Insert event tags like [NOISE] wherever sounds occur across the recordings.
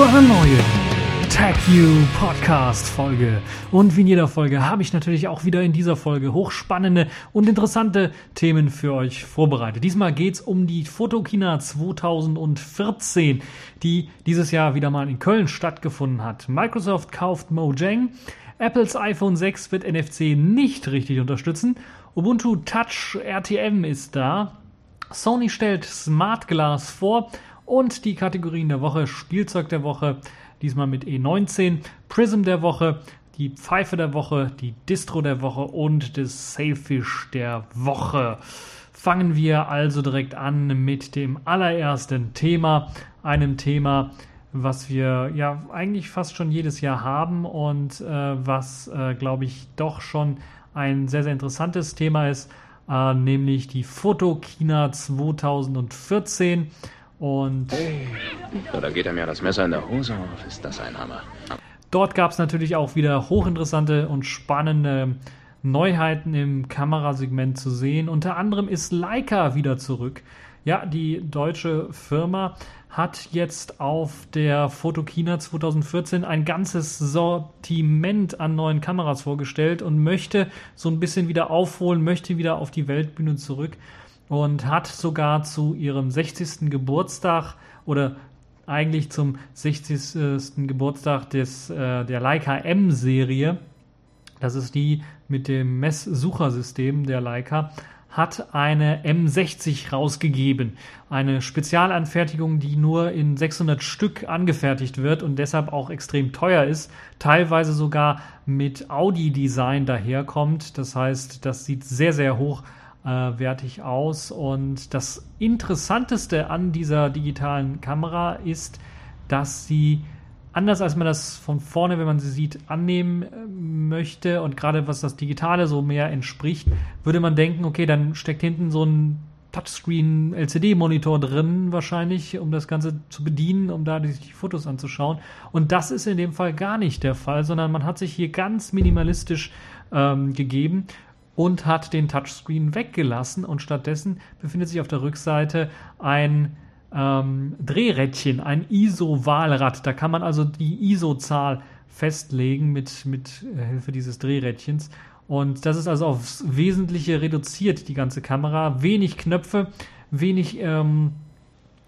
zu einer neuen TechView Podcast Folge. Und wie in jeder Folge habe ich natürlich auch wieder in dieser Folge hochspannende und interessante Themen für euch vorbereitet. Diesmal geht es um die Fotokina 2014, die dieses Jahr wieder mal in Köln stattgefunden hat. Microsoft kauft Mojang. Apples iPhone 6 wird NFC nicht richtig unterstützen. Ubuntu Touch RTM ist da. Sony stellt Smart Glass vor und die Kategorien der Woche, Spielzeug der Woche, diesmal mit E19, Prism der Woche, die Pfeife der Woche, die Distro der Woche und das Sailfish der Woche. Fangen wir also direkt an mit dem allerersten Thema, einem Thema, was wir ja eigentlich fast schon jedes Jahr haben und äh, was, äh, glaube ich, doch schon ein sehr, sehr interessantes Thema ist, äh, nämlich die Fotokina 2014. Und hey, da geht er mir das Messer in der Hose auf. Ist das ein Hammer? Dort gab es natürlich auch wieder hochinteressante und spannende Neuheiten im Kamerasegment zu sehen. Unter anderem ist Leica wieder zurück. Ja, die deutsche Firma hat jetzt auf der Fotokina 2014 ein ganzes Sortiment an neuen Kameras vorgestellt und möchte so ein bisschen wieder aufholen, möchte wieder auf die Weltbühne zurück und hat sogar zu ihrem 60. Geburtstag oder eigentlich zum 60. Geburtstag des, äh, der Leica M-Serie, das ist die mit dem Messsuchersystem der Leica, hat eine M60 rausgegeben. Eine Spezialanfertigung, die nur in 600 Stück angefertigt wird und deshalb auch extrem teuer ist. Teilweise sogar mit Audi-Design daherkommt. Das heißt, das sieht sehr, sehr hoch äh, wertig aus. Und das Interessanteste an dieser digitalen Kamera ist, dass sie anders als man das von vorne, wenn man sie sieht, annehmen äh, möchte und gerade was das Digitale so mehr entspricht, würde man denken, okay, dann steckt hinten so ein Touchscreen LCD-Monitor drin, wahrscheinlich, um das Ganze zu bedienen, um da die, die Fotos anzuschauen. Und das ist in dem Fall gar nicht der Fall, sondern man hat sich hier ganz minimalistisch ähm, gegeben und hat den Touchscreen weggelassen und stattdessen befindet sich auf der Rückseite ein ähm, Drehrädchen, ein ISO-Wahlrad. Da kann man also die ISO-Zahl festlegen mit, mit Hilfe dieses Drehrädchens. Und das ist also aufs Wesentliche reduziert, die ganze Kamera. Wenig Knöpfe, wenig ähm,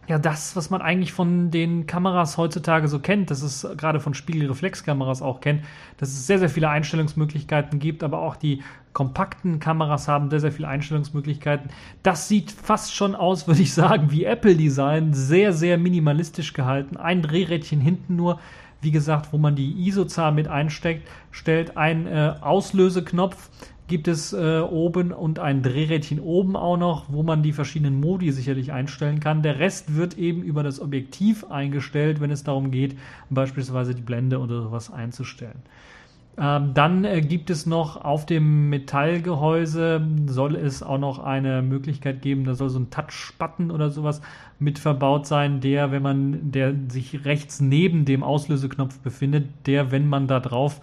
ja, das, was man eigentlich von den Kameras heutzutage so kennt, das ist gerade von Spiegelreflexkameras auch kennt, dass es sehr, sehr viele Einstellungsmöglichkeiten gibt, aber auch die kompakten Kameras haben sehr, sehr viele Einstellungsmöglichkeiten. Das sieht fast schon aus, [LAUGHS] würde ich sagen, wie Apple-Design, sehr, sehr minimalistisch gehalten. Ein Drehrädchen hinten nur, wie gesagt, wo man die ISO-Zahl mit einsteckt, stellt ein äh, Auslöseknopf, gibt es äh, oben und ein Drehrädchen oben auch noch, wo man die verschiedenen Modi sicherlich einstellen kann. Der Rest wird eben über das Objektiv eingestellt, wenn es darum geht, beispielsweise die Blende oder sowas einzustellen. Ähm, dann äh, gibt es noch auf dem Metallgehäuse, soll es auch noch eine Möglichkeit geben, da soll so ein Touch-Button oder sowas mit verbaut sein, der, wenn man, der sich rechts neben dem Auslöseknopf befindet, der, wenn man da drauf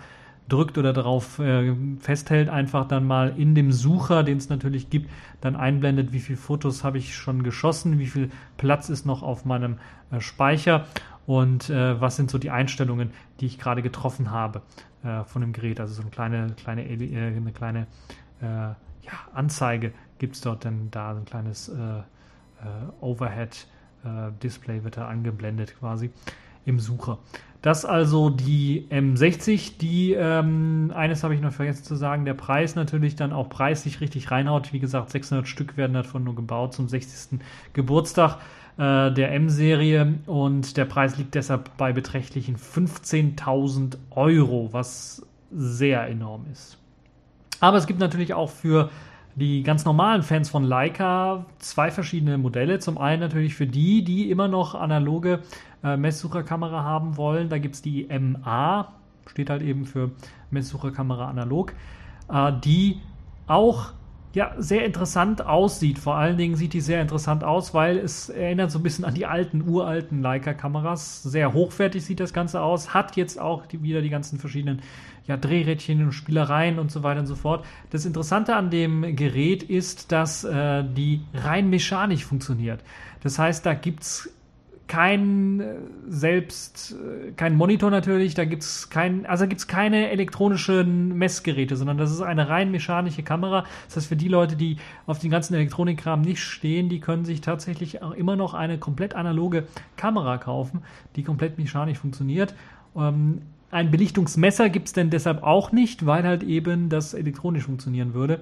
drückt oder darauf äh, festhält, einfach dann mal in dem Sucher, den es natürlich gibt, dann einblendet, wie viele Fotos habe ich schon geschossen, wie viel Platz ist noch auf meinem äh, Speicher und äh, was sind so die Einstellungen, die ich gerade getroffen habe äh, von dem Gerät. Also so eine kleine, kleine, äh, eine kleine äh, ja, Anzeige gibt es dort dann da, so ein kleines Overhead-Display wird da angeblendet quasi im Sucher. Das also die M60, die, ähm, eines habe ich noch vergessen zu sagen, der Preis natürlich dann auch preislich richtig reinhaut. Wie gesagt, 600 Stück werden davon nur gebaut zum 60. Geburtstag äh, der M-Serie und der Preis liegt deshalb bei beträchtlichen 15.000 Euro, was sehr enorm ist. Aber es gibt natürlich auch für die ganz normalen Fans von Leica zwei verschiedene Modelle. Zum einen natürlich für die, die immer noch analoge äh, Messsucherkamera haben wollen. Da gibt es die MA, steht halt eben für Messsucherkamera analog, äh, die auch ja, sehr interessant aussieht. Vor allen Dingen sieht die sehr interessant aus, weil es erinnert so ein bisschen an die alten, uralten Leica-Kameras. Sehr hochwertig sieht das Ganze aus. Hat jetzt auch die, wieder die ganzen verschiedenen ja, Drehrädchen und Spielereien und so weiter und so fort. Das Interessante an dem Gerät ist, dass äh, die rein mechanisch funktioniert. Das heißt, da gibt es kein äh, selbst, äh, kein Monitor natürlich, da gibt es kein, also gibt's keine elektronischen Messgeräte, sondern das ist eine rein mechanische Kamera. Das heißt, für die Leute, die auf den ganzen Elektronikkram nicht stehen, die können sich tatsächlich auch immer noch eine komplett analoge Kamera kaufen, die komplett mechanisch funktioniert. Ähm, ein Belichtungsmesser gibt es denn deshalb auch nicht, weil halt eben das elektronisch funktionieren würde.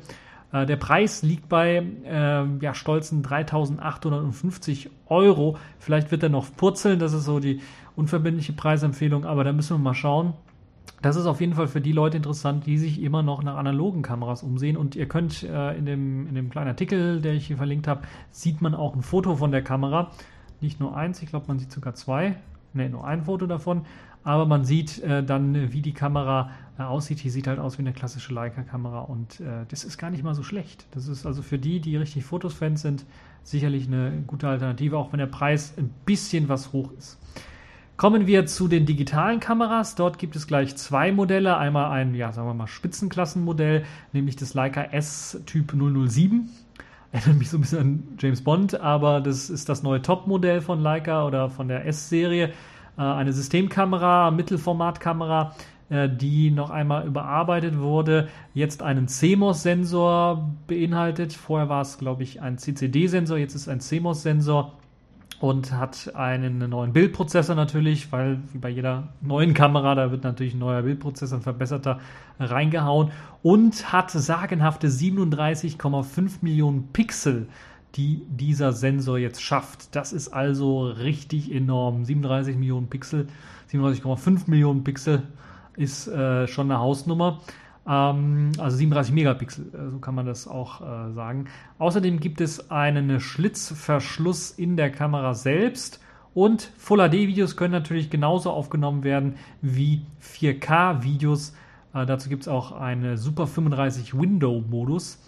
Äh, der Preis liegt bei äh, ja, stolzen 3.850 Euro. Vielleicht wird er noch purzeln, das ist so die unverbindliche Preisempfehlung, aber da müssen wir mal schauen. Das ist auf jeden Fall für die Leute interessant, die sich immer noch nach analogen Kameras umsehen. Und ihr könnt äh, in, dem, in dem kleinen Artikel, der ich hier verlinkt habe, sieht man auch ein Foto von der Kamera. Nicht nur eins, ich glaube, man sieht sogar zwei. Ne, nur ein Foto davon. Aber man sieht äh, dann, wie die Kamera äh, aussieht. Die sieht halt aus wie eine klassische Leica-Kamera und äh, das ist gar nicht mal so schlecht. Das ist also für die, die richtig Fotos-Fans sind, sicherlich eine gute Alternative, auch wenn der Preis ein bisschen was hoch ist. Kommen wir zu den digitalen Kameras. Dort gibt es gleich zwei Modelle. Einmal ein, ja, sagen wir mal, Spitzenklassenmodell, nämlich das Leica S Typ 007. Erinnert mich so ein bisschen an James Bond, aber das ist das neue Top-Modell von Leica oder von der S-Serie. Äh, eine Systemkamera, Mittelformatkamera, äh, die noch einmal überarbeitet wurde, jetzt einen CMOS-Sensor beinhaltet. Vorher war es, glaube ich, ein CCD-Sensor, jetzt ist ein CMOS-Sensor und hat einen neuen Bildprozessor natürlich, weil wie bei jeder neuen Kamera, da wird natürlich ein neuer Bildprozessor, ein verbesserter reingehauen und hat sagenhafte 37,5 Millionen Pixel die dieser Sensor jetzt schafft. Das ist also richtig enorm. 37 Millionen Pixel, 37,5 Millionen Pixel ist äh, schon eine Hausnummer. Ähm, also 37 Megapixel, äh, so kann man das auch äh, sagen. Außerdem gibt es einen Schlitzverschluss in der Kamera selbst. Und Full HD-Videos können natürlich genauso aufgenommen werden wie 4K-Videos. Äh, dazu gibt es auch einen Super 35 Window-Modus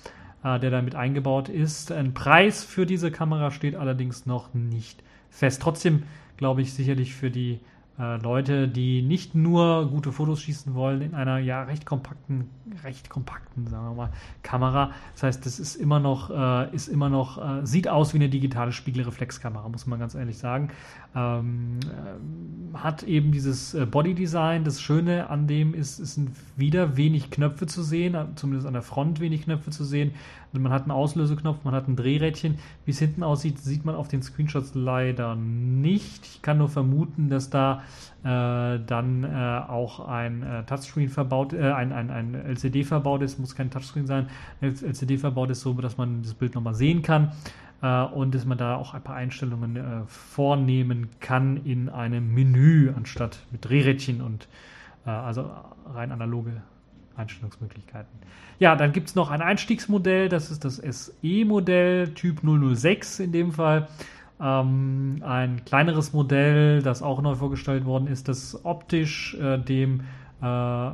äh, der damit eingebaut ist. Ein Preis für diese Kamera steht allerdings noch nicht fest. Trotzdem glaube ich sicherlich für die äh, Leute, die nicht nur gute Fotos schießen wollen in einer ja recht kompakten, recht kompakten, sagen wir mal, Kamera. Das heißt, das ist immer noch, äh, ist immer noch, äh, sieht aus wie eine digitale Spiegelreflexkamera, muss man ganz ehrlich sagen. Ähm, äh, hat eben dieses äh, Bodydesign. Das Schöne an dem ist, es sind wieder wenig Knöpfe zu sehen, zumindest an der Front wenig Knöpfe zu sehen. Also man hat einen Auslöseknopf, man hat ein Drehrädchen. Wie es hinten aussieht, sieht man auf den Screenshots leider nicht. Ich kann nur vermuten, dass da äh, dann äh, auch ein äh, Touchscreen verbaut, äh, ein, ein, ein LCD verbaut ist. Muss kein Touchscreen sein. LCD verbaut ist so, dass man das Bild nochmal sehen kann äh, und dass man da auch ein paar Einstellungen äh, vornehmen kann in einem Menü anstatt mit Drehrädchen und also rein analoge Einstellungsmöglichkeiten. Ja, dann gibt es noch ein Einstiegsmodell, das ist das SE-Modell, Typ 006 in dem Fall. Ähm, ein kleineres Modell, das auch neu vorgestellt worden ist, das optisch äh, dem, äh,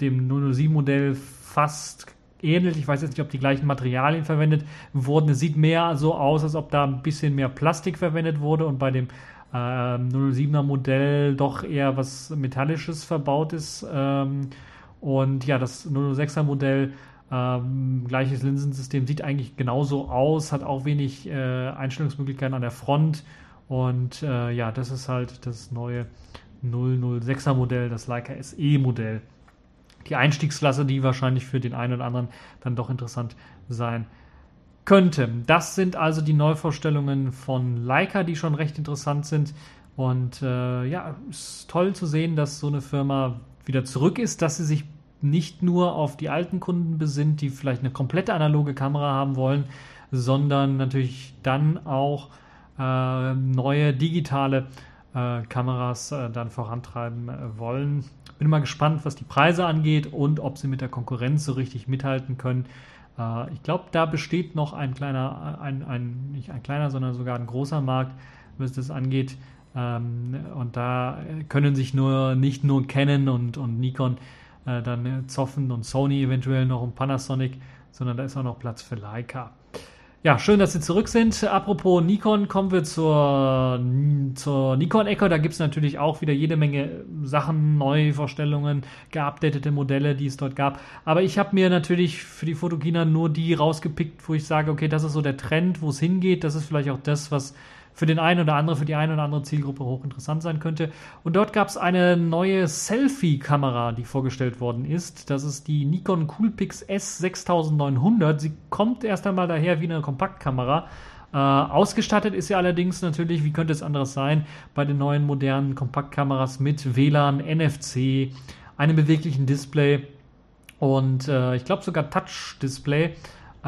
dem 007-Modell fast ähnelt. Ich weiß jetzt nicht, ob die gleichen Materialien verwendet wurden. Es sieht mehr so aus, als ob da ein bisschen mehr Plastik verwendet wurde und bei dem äh, 07er Modell doch eher was Metallisches verbaut ist. Ähm, und ja, das 006er Modell, ähm, gleiches Linsensystem, sieht eigentlich genauso aus, hat auch wenig äh, Einstellungsmöglichkeiten an der Front. Und äh, ja, das ist halt das neue 006er Modell, das Leica SE Modell. Die Einstiegsklasse, die wahrscheinlich für den einen oder anderen dann doch interessant sein könnte. Das sind also die Neuvorstellungen von Leica, die schon recht interessant sind. Und äh, ja, ist toll zu sehen, dass so eine Firma wieder zurück ist, dass sie sich nicht nur auf die alten Kunden besinnt, die vielleicht eine komplette analoge Kamera haben wollen, sondern natürlich dann auch äh, neue digitale äh, Kameras äh, dann vorantreiben äh, wollen. Bin mal gespannt, was die Preise angeht und ob sie mit der Konkurrenz so richtig mithalten können. Äh, ich glaube, da besteht noch ein kleiner, ein, ein, nicht ein kleiner, sondern sogar ein großer Markt, was das angeht. Ähm, und da können sich nur nicht nur Canon und, und Nikon äh, dann zoffen und Sony eventuell noch und Panasonic, sondern da ist auch noch Platz für Leica. Ja, schön, dass Sie zurück sind. Apropos Nikon, kommen wir zur, zur Nikon-Ecke. Da gibt es natürlich auch wieder jede Menge Sachen, Neuvorstellungen, geupdatete Modelle, die es dort gab. Aber ich habe mir natürlich für die Fotokina nur die rausgepickt, wo ich sage, okay, das ist so der Trend, wo es hingeht. Das ist vielleicht auch das, was für den einen oder anderen, für die eine oder andere Zielgruppe hochinteressant sein könnte. Und dort gab es eine neue Selfie-Kamera, die vorgestellt worden ist. Das ist die Nikon Coolpix S6900. Sie kommt erst einmal daher wie eine Kompaktkamera. Äh, ausgestattet ist sie allerdings natürlich, wie könnte es anderes sein, bei den neuen modernen Kompaktkameras mit WLAN, NFC, einem beweglichen Display und äh, ich glaube sogar Touch-Display.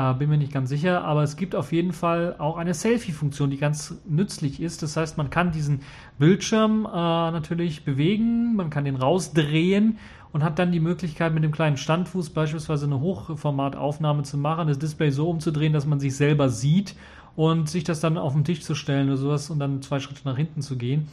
Äh, bin mir nicht ganz sicher, aber es gibt auf jeden Fall auch eine Selfie-Funktion, die ganz nützlich ist. Das heißt, man kann diesen Bildschirm äh, natürlich bewegen, man kann den rausdrehen und hat dann die Möglichkeit, mit dem kleinen Standfuß beispielsweise eine Hochformataufnahme zu machen, das Display so umzudrehen, dass man sich selber sieht und sich das dann auf den Tisch zu stellen oder sowas und dann zwei Schritte nach hinten zu gehen.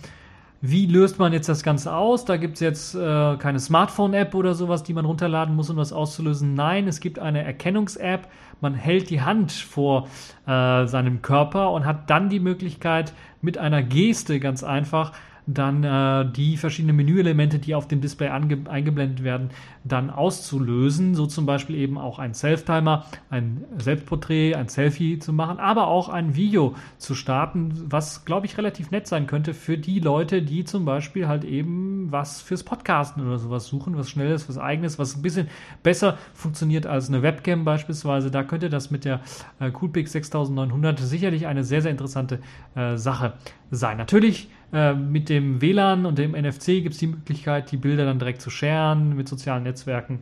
Wie löst man jetzt das Ganze aus? Da gibt es jetzt äh, keine Smartphone-App oder sowas, die man runterladen muss, um das auszulösen. Nein, es gibt eine Erkennungs-App. Man hält die Hand vor äh, seinem Körper und hat dann die Möglichkeit, mit einer Geste ganz einfach dann äh, die verschiedenen Menüelemente, die auf dem Display eingeblendet werden, dann auszulösen. So zum Beispiel eben auch ein Self-Timer, ein Selbstporträt, ein Selfie zu machen, aber auch ein Video zu starten, was, glaube ich, relativ nett sein könnte für die Leute, die zum Beispiel halt eben was fürs Podcasten oder sowas suchen, was Schnelles, was Eigenes, was ein bisschen besser funktioniert als eine Webcam beispielsweise. Da könnte das mit der äh, Coolpix 6900 sicherlich eine sehr, sehr interessante äh, Sache sein. Natürlich äh, mit dem WLAN und dem NFC gibt es die Möglichkeit, die Bilder dann direkt zu sharen mit sozialen Netzwerken.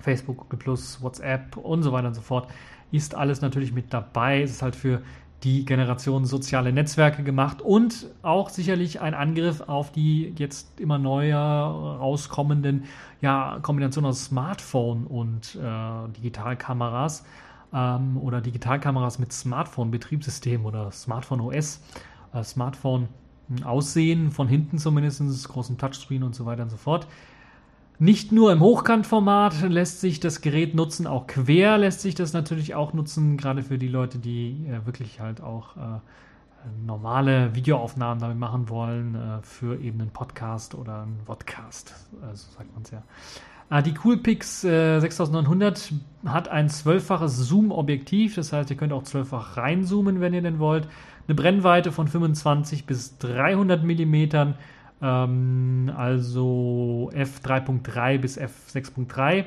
Facebook, Google Plus, WhatsApp und so weiter und so fort. Ist alles natürlich mit dabei. Es ist halt für die Generation soziale Netzwerke gemacht und auch sicherlich ein Angriff auf die jetzt immer neuer rauskommenden ja, Kombination aus Smartphone und äh, Digitalkameras ähm, oder Digitalkameras mit Smartphone-Betriebssystem oder Smartphone OS, Smartphone Aussehen, von hinten zumindest, großen Touchscreen und so weiter und so fort. Nicht nur im Hochkantformat lässt sich das Gerät nutzen, auch quer lässt sich das natürlich auch nutzen, gerade für die Leute, die äh, wirklich halt auch äh, normale Videoaufnahmen damit machen wollen, äh, für eben einen Podcast oder einen Vodcast, äh, so sagt man es ja. Äh, die Coolpix 6900 äh, hat ein zwölffaches Zoom-Objektiv, das heißt, ihr könnt auch zwölffach reinzoomen, wenn ihr denn wollt eine Brennweite von 25 bis 300 Millimetern, ähm, also f3.3 bis f6.3.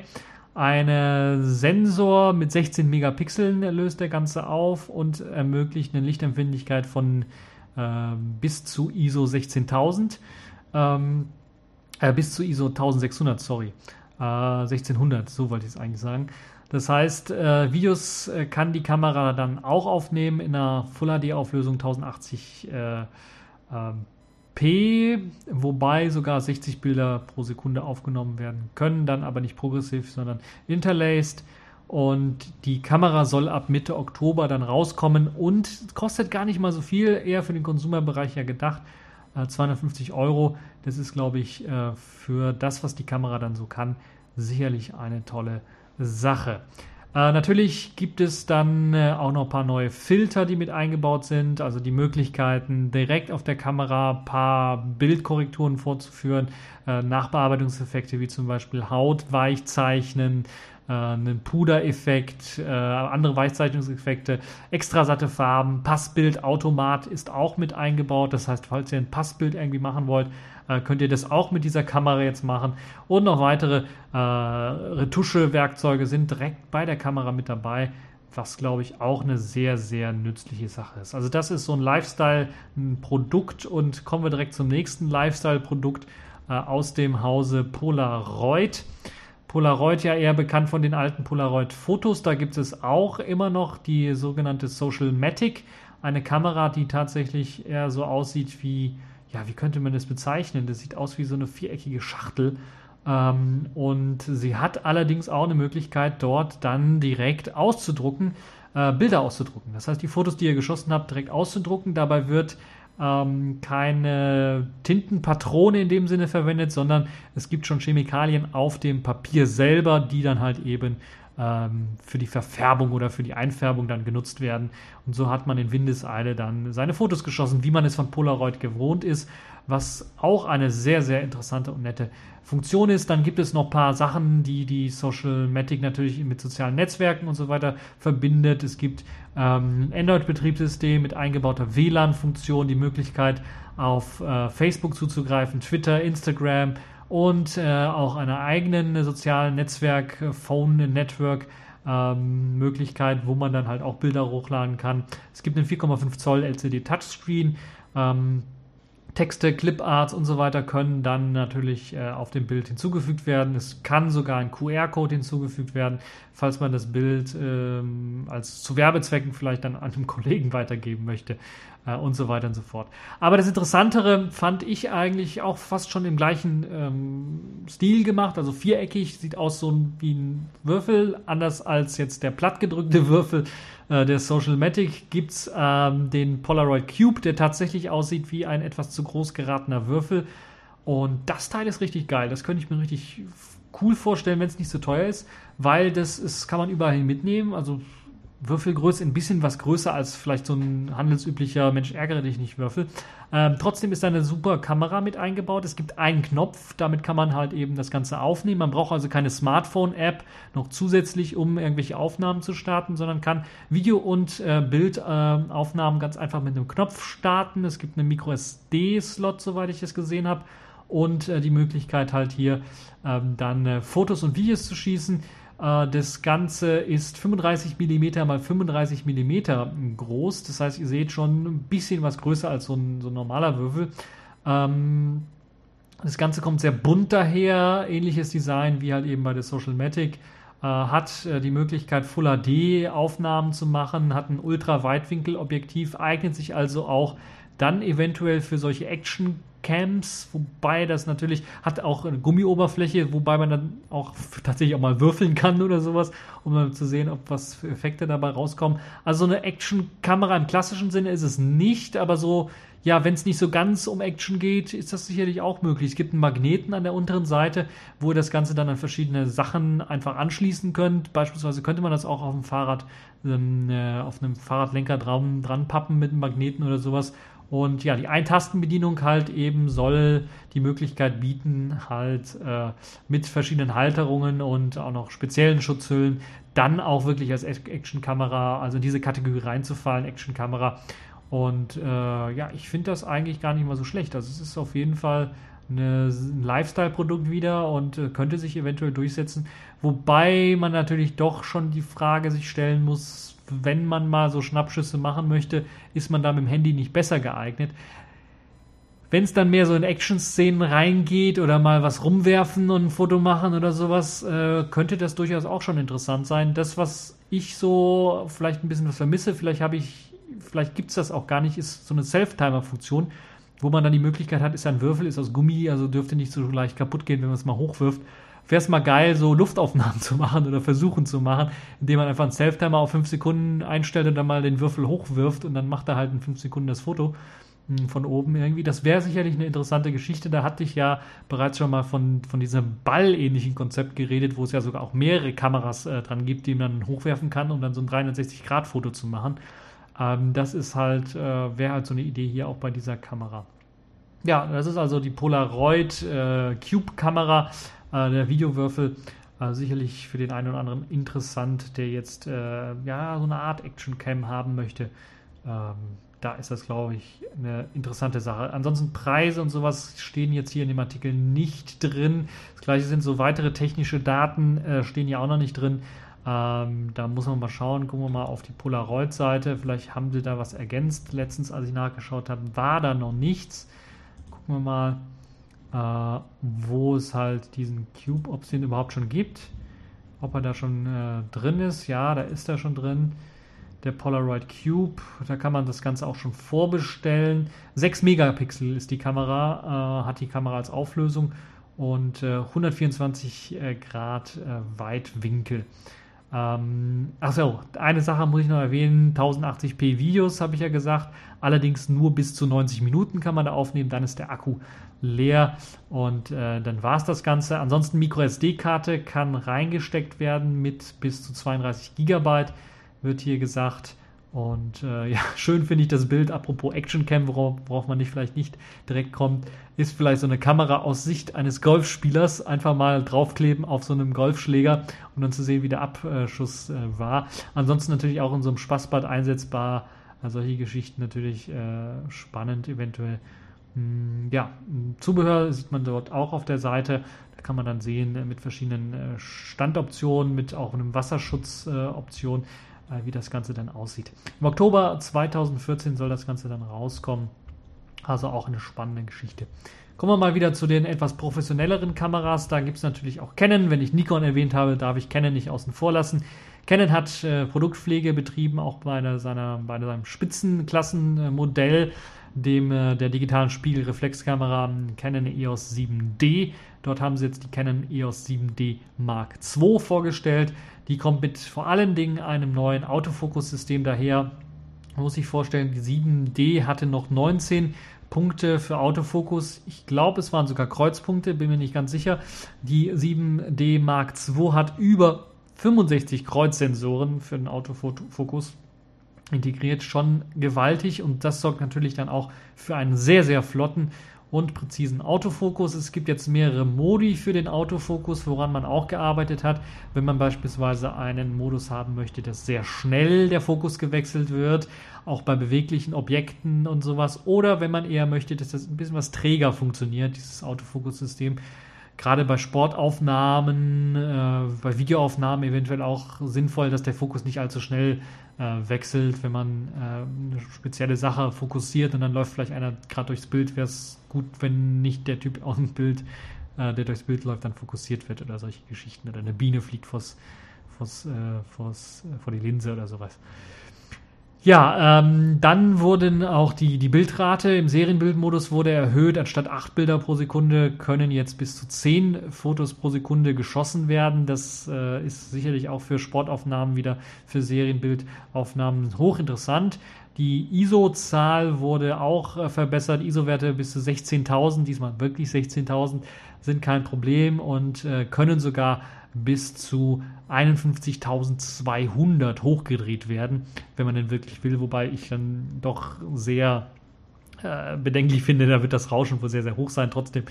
Ein Sensor mit 16 Megapixeln löst der Ganze auf und ermöglicht eine Lichtempfindlichkeit von äh, bis zu ISO 16000, ähm, äh, bis zu ISO 1600, sorry, äh, 1600, so wollte ich es eigentlich sagen. Das heißt, äh, Videos äh, kann die Kamera dann auch aufnehmen in einer Full HD Auflösung 1080 äh, p, wobei sogar 60 Bilder pro Sekunde aufgenommen werden können, dann aber nicht progressiv, sondern interlaced. Und die Kamera soll ab Mitte Oktober dann rauskommen und kostet gar nicht mal so viel, eher für den Konsumerbereich ja gedacht. 250 äh, Euro. Das ist, glaube ich, äh, für das, was die Kamera dann so kann, sicherlich eine tolle Sache. Äh, natürlich gibt es dann äh, auch noch ein paar neue Filter, die mit eingebaut sind, also die Möglichkeiten, direkt auf der Kamera ein paar Bildkorrekturen vorzuführen, äh, Nachbearbeitungseffekte wie zum Beispiel Haut weich äh, einen Pudereffekt, äh, andere Weichzeichnungseffekte, extra satte Farben, Passbildautomat ist auch mit eingebaut. Das heißt, falls ihr ein Passbild irgendwie machen wollt, äh, könnt ihr das auch mit dieser Kamera jetzt machen. Und noch weitere äh, Retusche-Werkzeuge sind direkt bei der Kamera mit dabei was glaube ich auch eine sehr, sehr nützliche Sache ist. Also das ist so ein Lifestyle-Produkt und kommen wir direkt zum nächsten Lifestyle-Produkt äh, aus dem Hause Polaroid. Polaroid ja eher bekannt von den alten Polaroid-Fotos. Da gibt es auch immer noch die sogenannte Social Matic, eine Kamera, die tatsächlich eher so aussieht wie ja, wie könnte man das bezeichnen? Das sieht aus wie so eine viereckige Schachtel. Ähm, und sie hat allerdings auch eine Möglichkeit, dort dann direkt auszudrucken, äh, Bilder auszudrucken. Das heißt, die Fotos, die ihr geschossen habt, direkt auszudrucken. Dabei wird ähm, keine Tintenpatrone in dem Sinne verwendet, sondern es gibt schon Chemikalien auf dem Papier selber, die dann halt eben für die Verfärbung oder für die Einfärbung dann genutzt werden. Und so hat man in Windeseile dann seine Fotos geschossen, wie man es von Polaroid gewohnt ist, was auch eine sehr, sehr interessante und nette Funktion ist. Dann gibt es noch ein paar Sachen, die die Social Matic natürlich mit sozialen Netzwerken und so weiter verbindet. Es gibt ähm, ein Android-Betriebssystem mit eingebauter WLAN-Funktion, die Möglichkeit auf äh, Facebook zuzugreifen, Twitter, Instagram, und äh, auch einer eigenen sozialen Netzwerk, äh, Phone Network. Ähm, Möglichkeit, wo man dann halt auch Bilder hochladen kann. Es gibt einen 4,5 Zoll LCD Touchscreen. Ähm, Texte, Cliparts und so weiter können dann natürlich äh, auf dem Bild hinzugefügt werden. Es kann sogar ein QR-Code hinzugefügt werden, falls man das Bild ähm, als zu Werbezwecken vielleicht dann an einem [LAUGHS] Kollegen weitergeben möchte äh, und so weiter und so fort. Aber das Interessantere fand ich eigentlich auch fast schon im gleichen ähm, Stil gemacht, also viereckig, sieht aus so wie ein Würfel, anders als jetzt der plattgedrückte Würfel äh, der Social Matic gibt es ähm, den Polaroid Cube, der tatsächlich aussieht wie ein etwas zu groß geratener Würfel. Und das Teil ist richtig geil. Das könnte ich mir richtig cool vorstellen, wenn es nicht so teuer ist, weil das ist, kann man überall hin mitnehmen. Also Würfelgröße ein bisschen was größer als vielleicht so ein handelsüblicher Mensch ärgere dich nicht Würfel. Ähm, trotzdem ist da eine super Kamera mit eingebaut. Es gibt einen Knopf, damit kann man halt eben das Ganze aufnehmen. Man braucht also keine Smartphone-App noch zusätzlich, um irgendwelche Aufnahmen zu starten, sondern kann Video- und äh, Bildaufnahmen äh, ganz einfach mit einem Knopf starten. Es gibt einen Micro-SD-Slot, soweit ich es gesehen habe, und äh, die Möglichkeit halt hier ähm, dann äh, Fotos und Videos zu schießen. Äh, das Ganze ist 35 mm mal 35 mm groß. Das heißt, ihr seht schon ein bisschen was größer als so ein, so ein normaler Würfel. Ähm, das Ganze kommt sehr bunt daher, ähnliches Design wie halt eben bei der Social Matic. Äh, hat äh, die Möglichkeit, Full HD Aufnahmen zu machen, hat ein Ultra-Weitwinkel-Objektiv, eignet sich also auch dann eventuell für solche Action Camps, wobei das natürlich hat auch eine Gummioberfläche, wobei man dann auch [LAUGHS] tatsächlich auch mal würfeln kann oder sowas, um mal zu sehen, ob was für Effekte dabei rauskommen. Also so eine Action-Kamera im klassischen Sinne ist es nicht, aber so, ja, wenn es nicht so ganz um Action geht, ist das sicherlich auch möglich. Es gibt einen Magneten an der unteren Seite, wo ihr das Ganze dann an verschiedene Sachen einfach anschließen könnt. Beispielsweise könnte man das auch auf dem Fahrrad, ähm, äh, auf einem Fahrradlenker dran, dran pappen mit einem Magneten oder sowas und ja, die Eintastenbedienung halt eben soll die Möglichkeit bieten, halt äh, mit verschiedenen Halterungen und auch noch speziellen Schutzhüllen dann auch wirklich als Actionkamera, also in diese Kategorie reinzufallen, Actionkamera. Und äh, ja, ich finde das eigentlich gar nicht mal so schlecht. Also es ist auf jeden Fall eine, ein Lifestyle-Produkt wieder und äh, könnte sich eventuell durchsetzen. Wobei man natürlich doch schon die Frage sich stellen muss, wenn man mal so Schnappschüsse machen möchte, ist man da mit dem Handy nicht besser geeignet. Wenn es dann mehr so in Action-Szenen reingeht oder mal was rumwerfen und ein Foto machen oder sowas, äh, könnte das durchaus auch schon interessant sein. Das, was ich so vielleicht ein bisschen was vermisse, vielleicht habe ich, vielleicht gibt es das auch gar nicht, ist so eine Self-Timer-Funktion, wo man dann die Möglichkeit hat, ist ein Würfel, ist aus Gummi, also dürfte nicht so leicht kaputt gehen, wenn man es mal hochwirft wäre es mal geil, so Luftaufnahmen [LAUGHS] zu machen oder versuchen zu machen, indem man einfach einen Self-Timer auf 5 Sekunden einstellt und dann mal den Würfel hochwirft und dann macht er halt in 5 Sekunden das Foto hm, von oben irgendwie. Das wäre sicherlich eine interessante Geschichte. Da hatte ich ja bereits schon mal von, von diesem Ball-ähnlichen Konzept geredet, wo es ja sogar auch mehrere Kameras äh, dran gibt, die man hochwerfen kann, um dann so ein 360-Grad-Foto zu machen. Ähm, das ist halt, äh, wäre halt so eine Idee hier auch bei dieser Kamera. Ja, das ist also die Polaroid äh, Cube-Kamera äh, der Videowürfel. Äh, sicherlich für den einen oder anderen interessant, der jetzt äh, ja so eine Art Action-Cam haben möchte. Ähm, da ist das, glaube ich, eine interessante Sache. Ansonsten Preise und sowas stehen jetzt hier in dem Artikel nicht drin. Das gleiche sind so weitere technische Daten, äh, stehen hier auch noch nicht drin. Ähm, da muss man mal schauen, gucken wir mal auf die Polaroid-Seite. Vielleicht haben sie da was ergänzt. Letztens, als ich nachgeschaut habe, war da noch nichts. Gucken wir mal äh, wo es halt diesen Cube, ob es den überhaupt schon gibt, ob er da schon äh, drin ist. Ja, da ist er schon drin. Der Polaroid Cube, da kann man das Ganze auch schon vorbestellen. 6 Megapixel ist die Kamera, äh, hat die Kamera als Auflösung und 124 äh, äh, Grad äh, Weitwinkel. Ähm, achso, eine Sache muss ich noch erwähnen: 1080p Videos habe ich ja gesagt. Allerdings nur bis zu 90 Minuten kann man da aufnehmen. Dann ist der Akku leer und äh, dann war es das Ganze. Ansonsten MicroSD-Karte kann reingesteckt werden mit bis zu 32 GB, wird hier gesagt. Und äh, [LAUGHS] ja, schön finde ich das Bild, apropos Actioncam, worauf, worauf man nicht vielleicht nicht direkt kommt, ist vielleicht so eine Kamera aus Sicht eines Golfspielers, einfach mal draufkleben auf so einem Golfschläger und dann zu sehen, wie der Abschuss äh, war. Ansonsten natürlich auch in so einem Spaßbad einsetzbar. Also solche Geschichten natürlich äh, spannend, eventuell. Hm, ja, Zubehör sieht man dort auch auf der Seite. Da kann man dann sehen äh, mit verschiedenen äh, Standoptionen, mit auch einem Wasserschutzoption. Äh, wie das Ganze dann aussieht. Im Oktober 2014 soll das Ganze dann rauskommen. Also auch eine spannende Geschichte. Kommen wir mal wieder zu den etwas professionelleren Kameras. Da gibt es natürlich auch Canon. Wenn ich Nikon erwähnt habe, darf ich Canon nicht außen vor lassen. Canon hat äh, Produktpflege betrieben, auch bei, einer, seiner, bei seinem Spitzenklassenmodell, dem äh, der digitalen Spiegelreflexkamera Canon EOS 7D. Dort haben sie jetzt die Canon EOS 7D Mark II vorgestellt. Die kommt mit vor allen Dingen einem neuen Autofokus-System daher. Man muss sich vorstellen, die 7D hatte noch 19 Punkte für Autofokus. Ich glaube, es waren sogar Kreuzpunkte, bin mir nicht ganz sicher. Die 7D Mark II hat über 65 Kreuzsensoren für den Autofokus integriert, schon gewaltig und das sorgt natürlich dann auch für einen sehr, sehr flotten und präzisen Autofokus. Es gibt jetzt mehrere Modi für den Autofokus, woran man auch gearbeitet hat. Wenn man beispielsweise einen Modus haben möchte, dass sehr schnell der Fokus gewechselt wird, auch bei beweglichen Objekten und sowas. Oder wenn man eher möchte, dass das ein bisschen was träger funktioniert, dieses Autofokussystem. Gerade bei Sportaufnahmen, äh, bei Videoaufnahmen eventuell auch sinnvoll, dass der Fokus nicht allzu schnell äh, wechselt, wenn man äh, eine spezielle Sache fokussiert und dann läuft vielleicht einer gerade durchs Bild, wäre es gut, wenn nicht der Typ [LAUGHS] aus dem Bild, äh, der durchs Bild läuft, dann fokussiert wird oder solche Geschichten oder eine Biene fliegt vors, vors, äh, vors, äh, vor die Linse oder sowas. Ja, ähm, dann wurden auch die, die Bildrate im Serienbildmodus wurde erhöht. Anstatt 8 Bilder pro Sekunde können jetzt bis zu 10 Fotos pro Sekunde geschossen werden. Das äh, ist sicherlich auch für Sportaufnahmen wieder, für Serienbildaufnahmen hochinteressant. Die ISO-Zahl wurde auch äh, verbessert. ISO-Werte bis zu 16.000, diesmal wirklich 16.000, sind kein Problem und äh, können sogar bis zu 51.200 hochgedreht werden, wenn man denn wirklich will, wobei ich dann doch sehr äh, bedenklich finde, da wird das Rauschen wohl sehr, sehr hoch sein. Trotzdem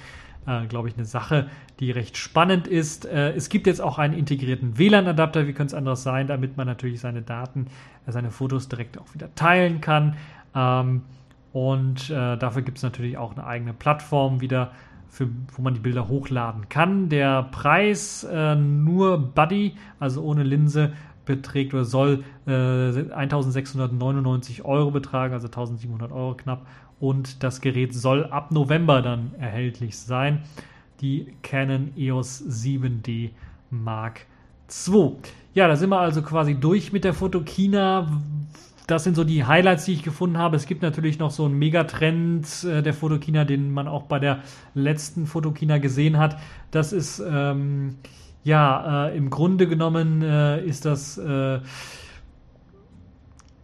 äh, glaube ich, eine Sache, die recht spannend ist. Äh, es gibt jetzt auch einen integrierten WLAN-Adapter, wie könnte es anders sein, damit man natürlich seine Daten, äh, seine Fotos direkt auch wieder teilen kann. Ähm, und äh, dafür gibt es natürlich auch eine eigene Plattform wieder für, wo man die Bilder hochladen kann. Der Preis äh, nur Buddy, also ohne Linse, beträgt oder soll äh, 1699 Euro betragen, also 1700 Euro knapp. Und das Gerät soll ab November dann erhältlich sein. Die Canon EOS 7D Mark II. Ja, da sind wir also quasi durch mit der Fotokina das sind so die Highlights, die ich gefunden habe. Es gibt natürlich noch so einen Megatrend äh, der Fotokina, den man auch bei der letzten Fotokina gesehen hat. Das ist, ähm, ja, äh, im Grunde genommen äh, ist das äh,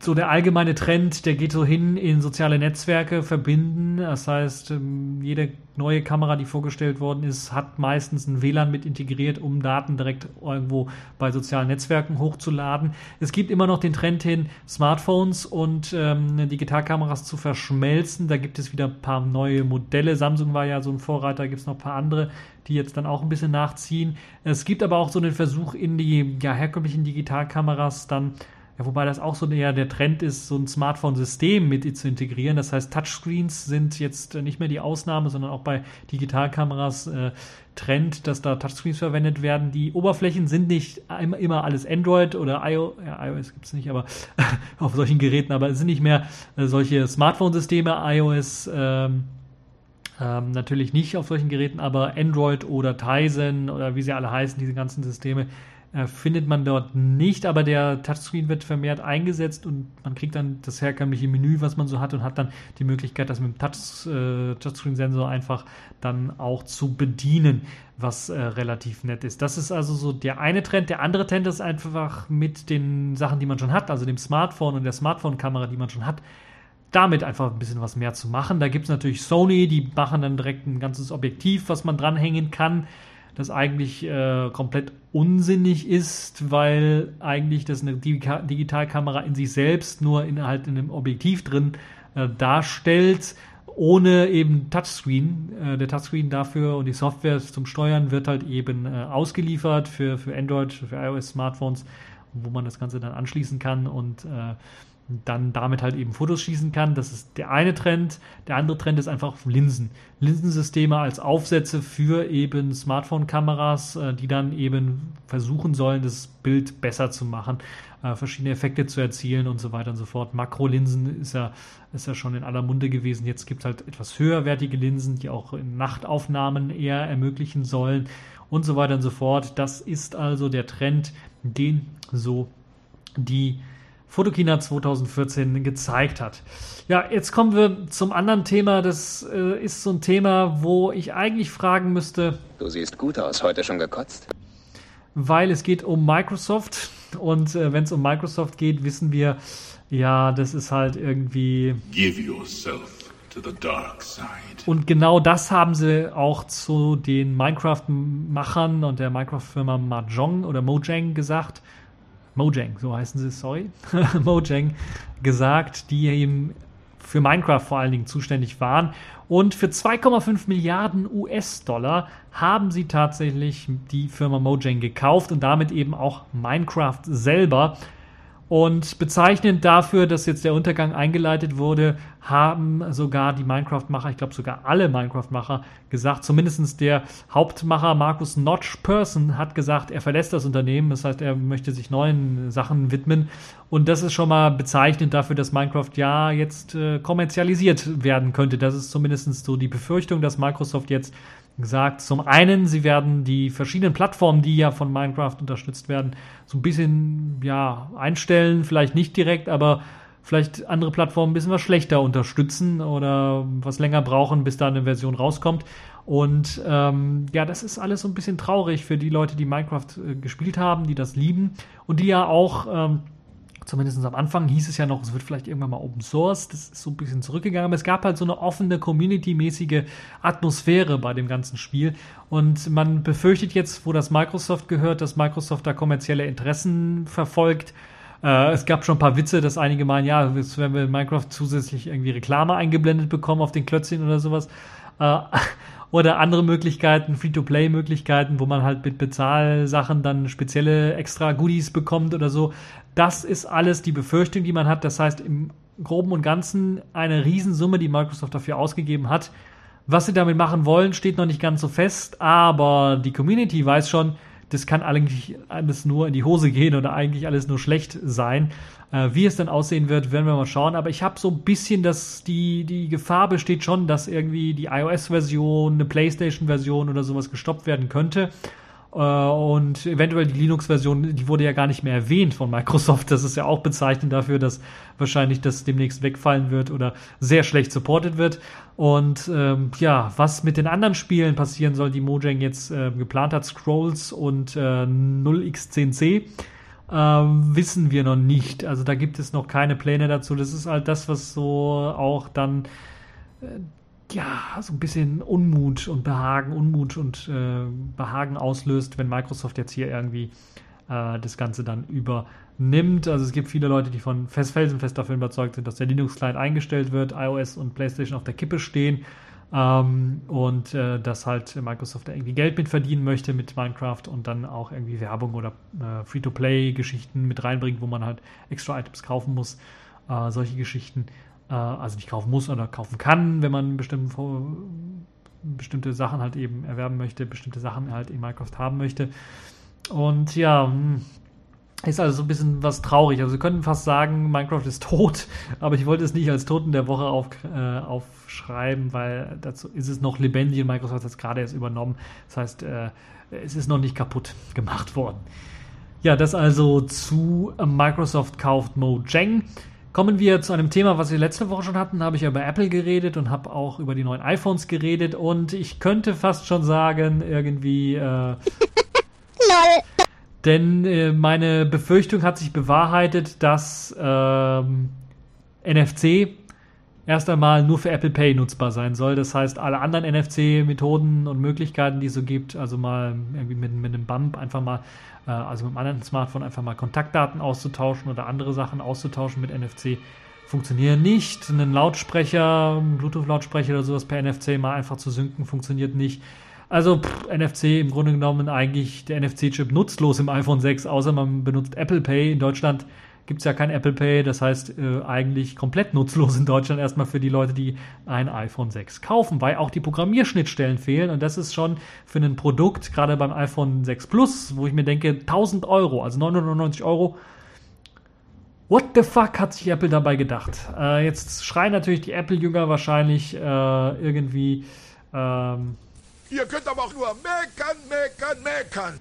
so der allgemeine Trend, der geht so hin in soziale Netzwerke verbinden. Das heißt, ähm, jede neue Kamera, die vorgestellt worden ist, hat meistens ein WLAN mit integriert, um Daten direkt irgendwo bei sozialen Netzwerken hochzuladen. Es gibt immer noch den Trend hin, Smartphones und ähm, Digitalkameras zu verschmelzen. Da gibt es wieder ein paar neue Modelle. Samsung war ja so ein Vorreiter, gibt es noch ein paar andere, die jetzt dann auch ein bisschen nachziehen. Es gibt aber auch so einen Versuch in die ja, herkömmlichen Digitalkameras dann ja, wobei das auch so eher der Trend ist, so ein Smartphone-System mit zu integrieren. Das heißt, Touchscreens sind jetzt nicht mehr die Ausnahme, sondern auch bei Digitalkameras äh, Trend, dass da Touchscreens verwendet werden. Die Oberflächen sind nicht immer alles Android oder iOS, ja, iOS gibt es nicht, aber [LAUGHS] auf solchen Geräten, aber es sind nicht mehr äh, solche Smartphone-Systeme, iOS, ähm, Ähm, natürlich nicht auf solchen Geräten, aber Android oder Tizen oder wie sie alle heißen, diese ganzen Systeme, äh, findet man dort nicht, aber der Touchscreen wird vermehrt eingesetzt und man kriegt dann das herkömmliche Menü, was man so hat und hat dann die Möglichkeit, das mit dem Touch, äh, Touchscreen-Sensor einfach dann auch zu bedienen, was äh, relativ nett ist. Das ist also so der eine Trend. Der andere Trend ist einfach mit den Sachen, die man schon hat, also dem Smartphone und der Smartphone-Kamera, die man schon hat, damit einfach ein bisschen was mehr zu machen. Da gibt es natürlich Sony, die machen dann direkt ein ganzes Objektiv, was man dranhängen kann das eigentlich äh, komplett unsinnig ist, weil eigentlich das eine Digitalkamera in sich selbst nur in, halt in einem Objektiv drin äh, darstellt, ohne eben Touchscreen. Äh, der Touchscreen dafür und die Software zum Steuern wird halt eben äh, ausgeliefert für, für Android, für iOS-Smartphones, wo man das Ganze dann anschließen kann und äh, dann damit halt eben Fotos schießen kann. Das ist der eine Trend. Der andere Trend ist einfach Linsen. Linsensysteme als Aufsätze für eben Smartphone-Kameras, äh, die dann eben versuchen sollen, das Bild besser zu machen, äh, verschiedene Effekte zu erzielen und so weiter und so fort. Makrolinsen ist ja, ist ja schon in aller Munde gewesen. Jetzt gibt es halt etwas höherwertige Linsen, die auch in Nachtaufnahmen eher ermöglichen sollen und so weiter und so fort. Das ist also der Trend, den so die Fotokina 2014 gezeigt hat. Ja, jetzt kommen wir zum anderen Thema. Das äh, ist so ein Thema, wo ich eigentlich fragen müsste. Du siehst gut aus, heute schon gekotzt. Weil es geht um Microsoft und äh, wenn es um Microsoft geht, wissen wir, ja, das ist halt irgendwie. Give yourself to the dark side. Und genau das haben sie auch zu den Minecraft-Machern und der Minecraft-Firma Mahjong oder Mojang gesagt. Mojang, so heißen sie, sorry, [LAUGHS] Mojang gesagt, die eben für Minecraft vor allen Dingen zuständig waren. Und für 2,5 Milliarden US-Dollar haben sie tatsächlich die Firma Mojang gekauft und damit eben auch Minecraft selber. Und bezeichnend dafür, dass jetzt der Untergang eingeleitet wurde, haben sogar die Minecraft-Macher, ich glaube sogar alle Minecraft-Macher gesagt, zumindest der Hauptmacher Markus Notch Person hat gesagt, er verlässt das Unternehmen, das heißt, er möchte sich neuen Sachen widmen. Und das ist schon mal bezeichnend dafür, dass Minecraft ja jetzt äh, kommerzialisiert werden könnte. Das ist zumindest so die Befürchtung, dass Microsoft jetzt gesagt. Zum einen, sie werden die verschiedenen Plattformen, die ja von Minecraft unterstützt werden, so ein bisschen ja, einstellen, vielleicht nicht direkt, aber vielleicht andere Plattformen ein bisschen was schlechter unterstützen oder was länger brauchen, bis da eine Version rauskommt. Und ähm, ja, das ist alles so ein bisschen traurig für die Leute, die Minecraft äh, gespielt haben, die das lieben und die ja auch ähm, zumindest am Anfang hieß es ja noch, es wird vielleicht irgendwann mal Open Source. Das ist so ein bisschen zurückgegangen, aber es gab halt so eine offene, Community-mäßige Atmosphäre bei dem ganzen Spiel. Und man befürchtet jetzt, wo das Microsoft gehört, dass Microsoft da kommerzielle Interessen verfolgt. Äh, es gab schon ein paar Witze, dass einige meinen, ja, wenn wir in Minecraft zusätzlich irgendwie Reklame eingeblendet bekommen auf den Klötzchen oder sowas. Äh, oder andere Möglichkeiten, Free-to-Play-Möglichkeiten, wo man halt mit Bezahlsachen dann spezielle extra Goodies bekommt oder so. Das ist alles die Befürchtung, die man hat. Das heißt, im Groben und Ganzen eine Riesensumme, die Microsoft dafür ausgegeben hat. Was sie damit machen wollen, steht noch nicht ganz so fest, aber die Community weiß schon, das kann eigentlich alles nur in die Hose gehen oder eigentlich alles nur schlecht sein. Äh, wie es dann aussehen wird, werden wir mal schauen. Aber ich habe so ein bisschen, dass die, die Gefahr besteht schon, dass irgendwie die iOS-Version, eine PlayStation-Version oder sowas gestoppt werden könnte. Äh, und eventuell die Linux-Version, die wurde ja gar nicht mehr erwähnt von Microsoft. Das ist ja auch bezeichnend dafür, dass wahrscheinlich das demnächst wegfallen wird oder sehr schlecht supported wird. Und ähm, ja, was mit den anderen Spielen passieren soll, die Mojang jetzt äh, geplant hat, Scrolls und äh, 0x10c, äh, wissen wir noch nicht. Also da gibt es noch keine Pläne dazu. Das ist halt das, was so auch dann äh, ja, so ein bisschen Unmut und Behagen, Unmut und äh, Behagen auslöst, wenn Microsoft jetzt hier irgendwie äh, das Ganze dann übernimmt. Also es gibt viele Leute, die von fest, felsenfest davon überzeugt sind, dass der Linux-Client eingestellt wird, iOS und PlayStation auf der Kippe stehen ähm, und äh, dass halt Microsoft irgendwie Geld mit verdienen möchte mit Minecraft und dann auch irgendwie Werbung oder äh, Free-to-Play-Geschichten mit reinbringt, wo man halt extra Items kaufen muss. Äh, solche Geschichten äh, also nicht kaufen muss oder kaufen kann, wenn man bestimmte, bestimmte Sachen halt eben erwerben möchte, bestimmte Sachen halt in Minecraft haben möchte. Und ja, hm, Ist also so ein bisschen was traurig. Also wir könnten fast sagen, Minecraft ist tot, [LAUGHS] aber ich wollte es nicht als Toten der Woche auf, äh, aufschreiben, weil dazu ist es noch lebendig und Microsoft hat es gerade erst übernommen. Das heißt, äh, es ist noch nicht kaputt gemacht worden. Ja, das also zu Microsoft kauft Mojang. Kommen wir zu einem Thema, was wir letzte Woche schon hatten. Da habe ich über Apple geredet und habe auch über die neuen iPhones geredet. Und ich könnte fast schon sagen, irgendwie. Äh, [LAUGHS] Lol. Denn äh, meine Befürchtung hat sich bewahrheitet, dass ähm, NFC erst einmal nur für Apple Pay nutzbar sein soll. Das heißt, alle anderen NFC-Methoden und Möglichkeiten, die es so gibt, also mal irgendwie mit, mit einem Bump einfach mal, äh, also mit einem anderen Smartphone einfach mal Kontaktdaten auszutauschen oder andere Sachen auszutauschen mit NFC, funktionieren nicht. Einen Lautsprecher, Bluetooth-Lautsprecher oder sowas per NFC mal einfach zu synken, funktioniert nicht. Also pff, NFC im Grunde genommen eigentlich der NFC-Chip nutzlos im iPhone 6, außer man benutzt Apple Pay. In Deutschland gibt es ja kein Apple Pay, das heißt äh, eigentlich komplett nutzlos in Deutschland erstmal für die Leute, die ein iPhone 6 kaufen, weil auch die Programmierschnittstellen fehlen und das ist schon für ein Produkt, gerade beim iPhone 6 Plus, wo ich mir denke, 1000 Euro, also 999 Euro, What the fuck hat sich Apple dabei gedacht? Äh, jetzt schreien natürlich die Apple-Jünger wahrscheinlich äh, irgendwie. Ähm, Ihr könnt aber auch nur meckern, meckern, meckern.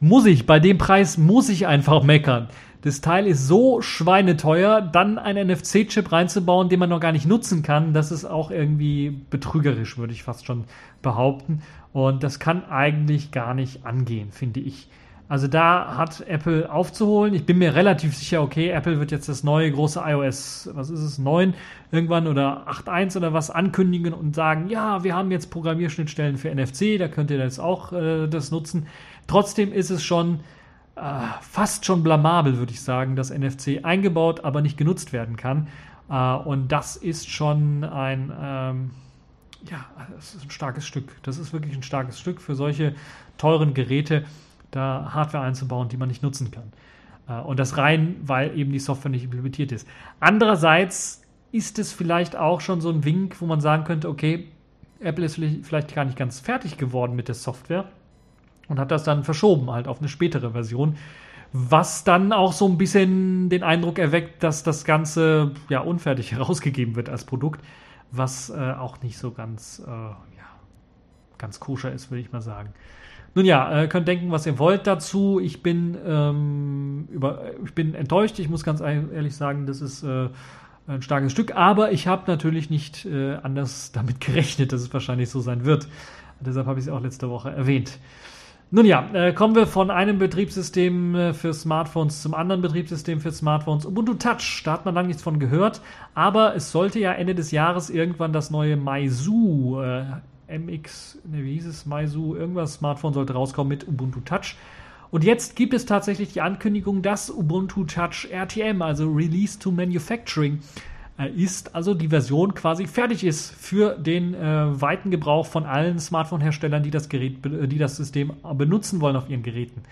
Muss ich, bei dem Preis muss ich einfach meckern das Teil ist so schweineteuer, dann einen NFC-Chip reinzubauen, den man noch gar nicht nutzen kann, das ist auch irgendwie betrügerisch, würde ich fast schon behaupten. Und das kann eigentlich gar nicht angehen, finde ich. Also da hat Apple aufzuholen. Ich bin mir relativ sicher, okay, Apple wird jetzt das neue große iOS, was ist es, 9 irgendwann oder 8.1 oder was ankündigen und sagen, ja, wir haben jetzt Programmierschnittstellen für NFC, da könnt ihr jetzt auch äh, das nutzen. Trotzdem ist es schon äh, fast schon blamabel, würde ich sagen, dass NFC eingebaut, aber nicht genutzt werden kann. Äh, und das ist schon ein, ähm, ja, das ist ein starkes Stück. Das ist wirklich ein starkes Stück für solche teuren Geräte, da Hardware einzubauen, die man nicht nutzen kann. Äh, und das rein, weil eben die Software nicht implementiert ist. Andererseits ist es vielleicht auch schon so ein Wink, wo man sagen könnte, okay, Apple ist vielleicht gar nicht ganz fertig geworden mit der Software und hat das dann verschoben halt auf eine spätere Version. Was dann auch so ein bisschen den Eindruck erweckt, dass das Ganze ja unfertig [LAUGHS] herausgegeben wird als Produkt, was äh, auch nicht so ganz, äh, ja, ganz koscher ist, würde ich mal sagen. Nun ja, äh, könnt denken, was ihr wollt dazu. Ich bin, ähm, über, ich bin enttäuscht. Ich muss ganz ehrlich sagen, das ist äh, ein starkes Stück. Aber ich habe natürlich nicht äh, anders [LAUGHS] damit gerechnet, dass es wahrscheinlich so sein wird. Deshalb habe ich es auch letzte Woche erwähnt. Nun ja, äh, kommen wir von einem Betriebssystem äh, für Smartphones zum anderen Betriebssystem für Smartphones. Ubuntu Touch, da hat man lange nichts von gehört, aber es sollte ja Ende des Jahres irgendwann das neue Meizu, äh, MX, ne, wie hieß es, Meizu, irgendwas Smartphone sollte rauskommen mit Ubuntu Touch. Und jetzt gibt es tatsächlich die Ankündigung, dass Ubuntu Touch RTM, also Release to Manufacturing, äh, ist, also die Version quasi fertig ist für den äh, weiten Gebrauch von allen Smartphone-Herstellern, die das Gerät, die das System benutzen wollen auf ihren Geräten.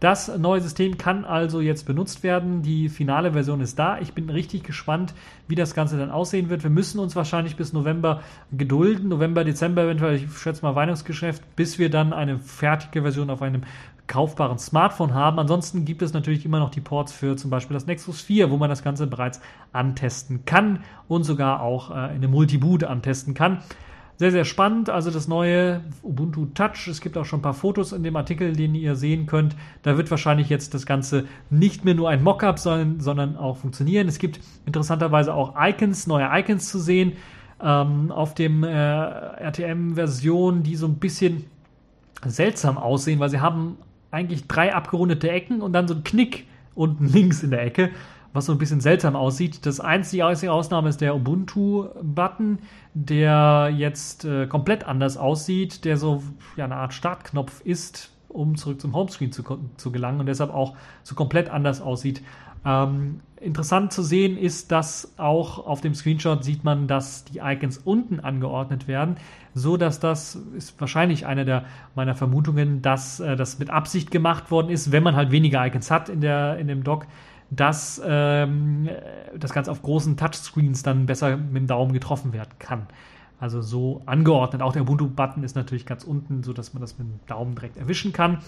Das neue System kann also jetzt benutzt werden. Die finale Version ist da. Ich bin richtig gespannt, wie das Ganze dann aussehen wird. Wir müssen uns wahrscheinlich bis November gedulden, November, Dezember eventuell, ich schätze mal Weihnachtsgeschäft, bis wir dann eine fertige Version auf einem kaufbaren Smartphone haben. Ansonsten gibt es natürlich immer noch die Ports für zum Beispiel das Nexus 4, wo man das Ganze bereits antesten kann und sogar auch äh, in einem Multiboot antesten kann. Sehr, sehr spannend. Also das neue Ubuntu Touch. Es gibt auch schon ein paar Fotos in dem Artikel, den ihr sehen könnt. Da wird wahrscheinlich jetzt das Ganze nicht mehr nur ein Mockup sein, sondern auch funktionieren. Es gibt interessanterweise auch Icons, neue Icons zu sehen ähm, auf dem äh, RTM-Version, die so ein bisschen seltsam aussehen, weil sie haben eigentlich drei abgerundete Ecken und dann so ein Knick unten [LAUGHS] links in der Ecke, was so ein bisschen seltsam aussieht. Das einzige, einzige Ausnahme ist der Ubuntu-Button, der jetzt äh, komplett anders aussieht, der so ja, eine Art Startknopf ist, um zurück zum Homescreen zu, zu gelangen und deshalb auch so komplett anders aussieht. Ähm, interessant zu sehen ist, dass auch auf dem Screenshot sieht man, dass die Icons unten angeordnet werden, so dass das ist wahrscheinlich eine der meiner Vermutungen, dass äh, das mit Absicht gemacht worden ist, wenn man halt weniger Icons hat in der in dem Dock, dass ähm, das Ganze auf großen Touchscreens dann besser mit dem Daumen getroffen werden kann. also so angeordnet. Auch der Ubuntu-Button ist natürlich ganz unten, sodass man das mit dem Daumen direkt erwischen kann.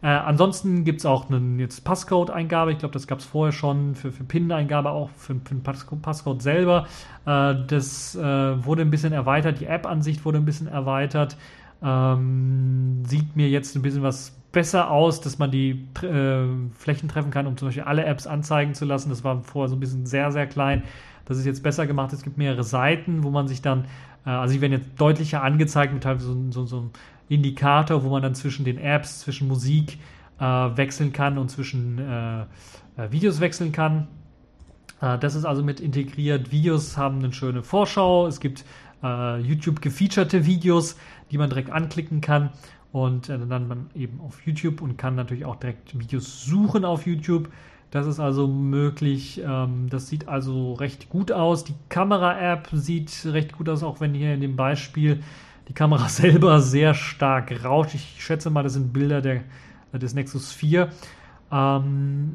Äh, ansonsten gibt es auch jetzt Passcode-Eingabe. Ich glaube, das gab es vorher schon für, für PIN-Eingabe, auch für, für den Passcode selber. Äh, das äh, wurde ein bisschen erweitert. Die App-Ansicht wurde ein bisschen erweitert. Ähm, sieht mir jetzt ein bisschen was besser aus, dass man die äh, Flächen treffen kann, um zum Beispiel alle Apps anzeigen zu lassen. Das war vorher so ein bisschen sehr, sehr klein. Das ist jetzt besser gemacht. Es gibt mehrere Seiten, wo man sich dann, äh, also die werden jetzt deutlicher angezeigt mit halt so, so, so einem Indikator, wo man dann zwischen den Apps, zwischen Musik äh, wechseln kann und zwischen äh, äh Videos wechseln kann. Äh, das ist also mit integriert. Videos haben eine schöne Vorschau. Es gibt YouTube gefeaturete Videos, die man direkt anklicken kann und äh, dann man eben auf YouTube und kann natürlich auch direkt Videos suchen auf YouTube. Das ist also möglich. Ähm, das sieht also recht gut aus. Die Kamera-App sieht recht gut aus, auch wenn hier in dem Beispiel die Kamera [LAUGHS] selber sehr stark rauscht. Ich schätze mal, das sind Bilder der, des Nexus 4. Ähm,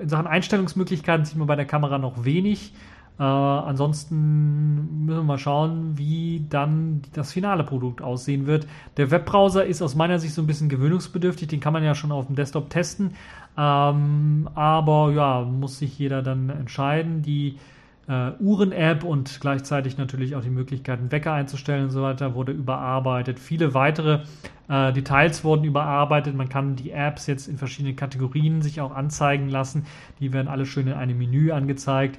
in Sachen Einstellungsmöglichkeiten sieht man bei der Kamera noch wenig. Äh, ansonsten müssen wir mal schauen, wie dann das finale Produkt aussehen wird. Der Webbrowser ist aus meiner Sicht so ein bisschen gewöhnungsbedürftig, den kann man ja schon auf dem Desktop testen. Ähm, aber ja, muss sich jeder dann entscheiden. Die äh, Uhren-App und gleichzeitig natürlich auch die Möglichkeit, einen Wecker einzustellen und so weiter, wurde überarbeitet. Viele weitere äh, Details wurden überarbeitet. Man kann die Apps jetzt in verschiedenen Kategorien sich auch anzeigen lassen. Die werden alle schön in einem Menü angezeigt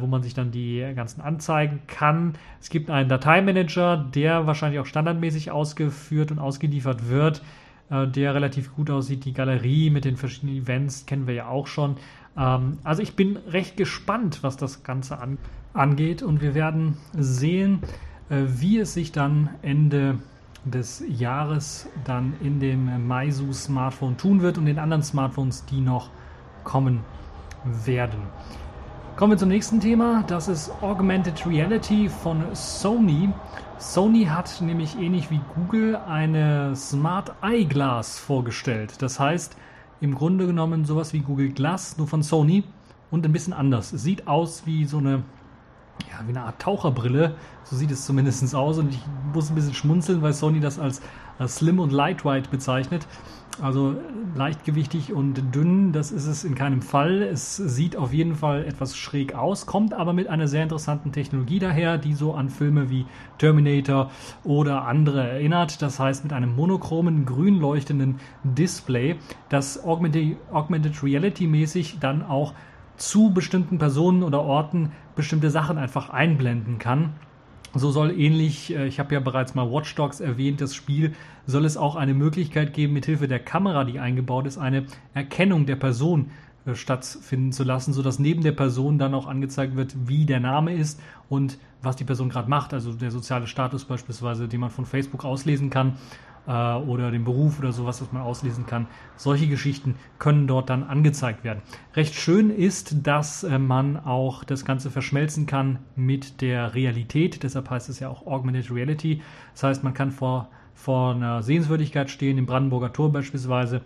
wo man sich dann die ganzen anzeigen kann. Es gibt einen Dateimanager, der wahrscheinlich auch standardmäßig ausgeführt und ausgeliefert wird, äh, der relativ gut aussieht. Die Galerie mit den verschiedenen Events kennen wir ja auch schon. Ähm, also ich bin recht gespannt, was das Ganze an angeht und wir werden sehen, äh, wie es sich dann Ende des Jahres dann in dem Meizu Smartphone tun wird und den anderen Smartphones, die noch kommen werden. Kommen wir zum nächsten Thema. Das ist Augmented Reality von Sony. Sony hat nämlich ähnlich wie Google eine Smart Eyeglass vorgestellt. Das heißt, im Grunde genommen sowas wie Google Glass, nur von Sony und ein bisschen anders. Es sieht aus wie so eine, ja, wie eine Art Taucherbrille. So sieht es zumindest aus. Und ich muss ein bisschen schmunzeln, weil Sony das als, als slim und lightweight bezeichnet. Also leichtgewichtig und dünn, das ist es in keinem Fall. Es sieht auf jeden Fall etwas schräg aus, kommt aber mit einer sehr interessanten Technologie daher, die so an Filme wie Terminator oder andere erinnert. Das heißt mit einem monochromen, grün leuchtenden Display, das Augmented, Reality mäßig dann auch zu bestimmten Personen oder Orten bestimmte Sachen einfach einblenden kann. So soll ähnlich, äh, ich habe ja bereits mal Watch Dogs erwähnt, das Spiel soll es auch eine Möglichkeit geben, mithilfe der Kamera, die eingebaut ist, eine Erkennung der Person äh, stattfinden zu lassen, sodass neben der Person dann auch angezeigt wird, wie der Name ist und was die Person gerade macht, also der soziale Status beispielsweise, den man von Facebook auslesen kann äh, oder den Beruf oder sowas, was man auslesen kann. Solche Geschichten können dort dann angezeigt werden. Recht schön ist, dass äh, man auch das Ganze verschmelzen kann mit der Realität. Deshalb heißt es ja auch Augmented Reality. Das heißt, man kann vor, vor einer Sehenswürdigkeit stehen, im Brandenburger Tor beispielsweise,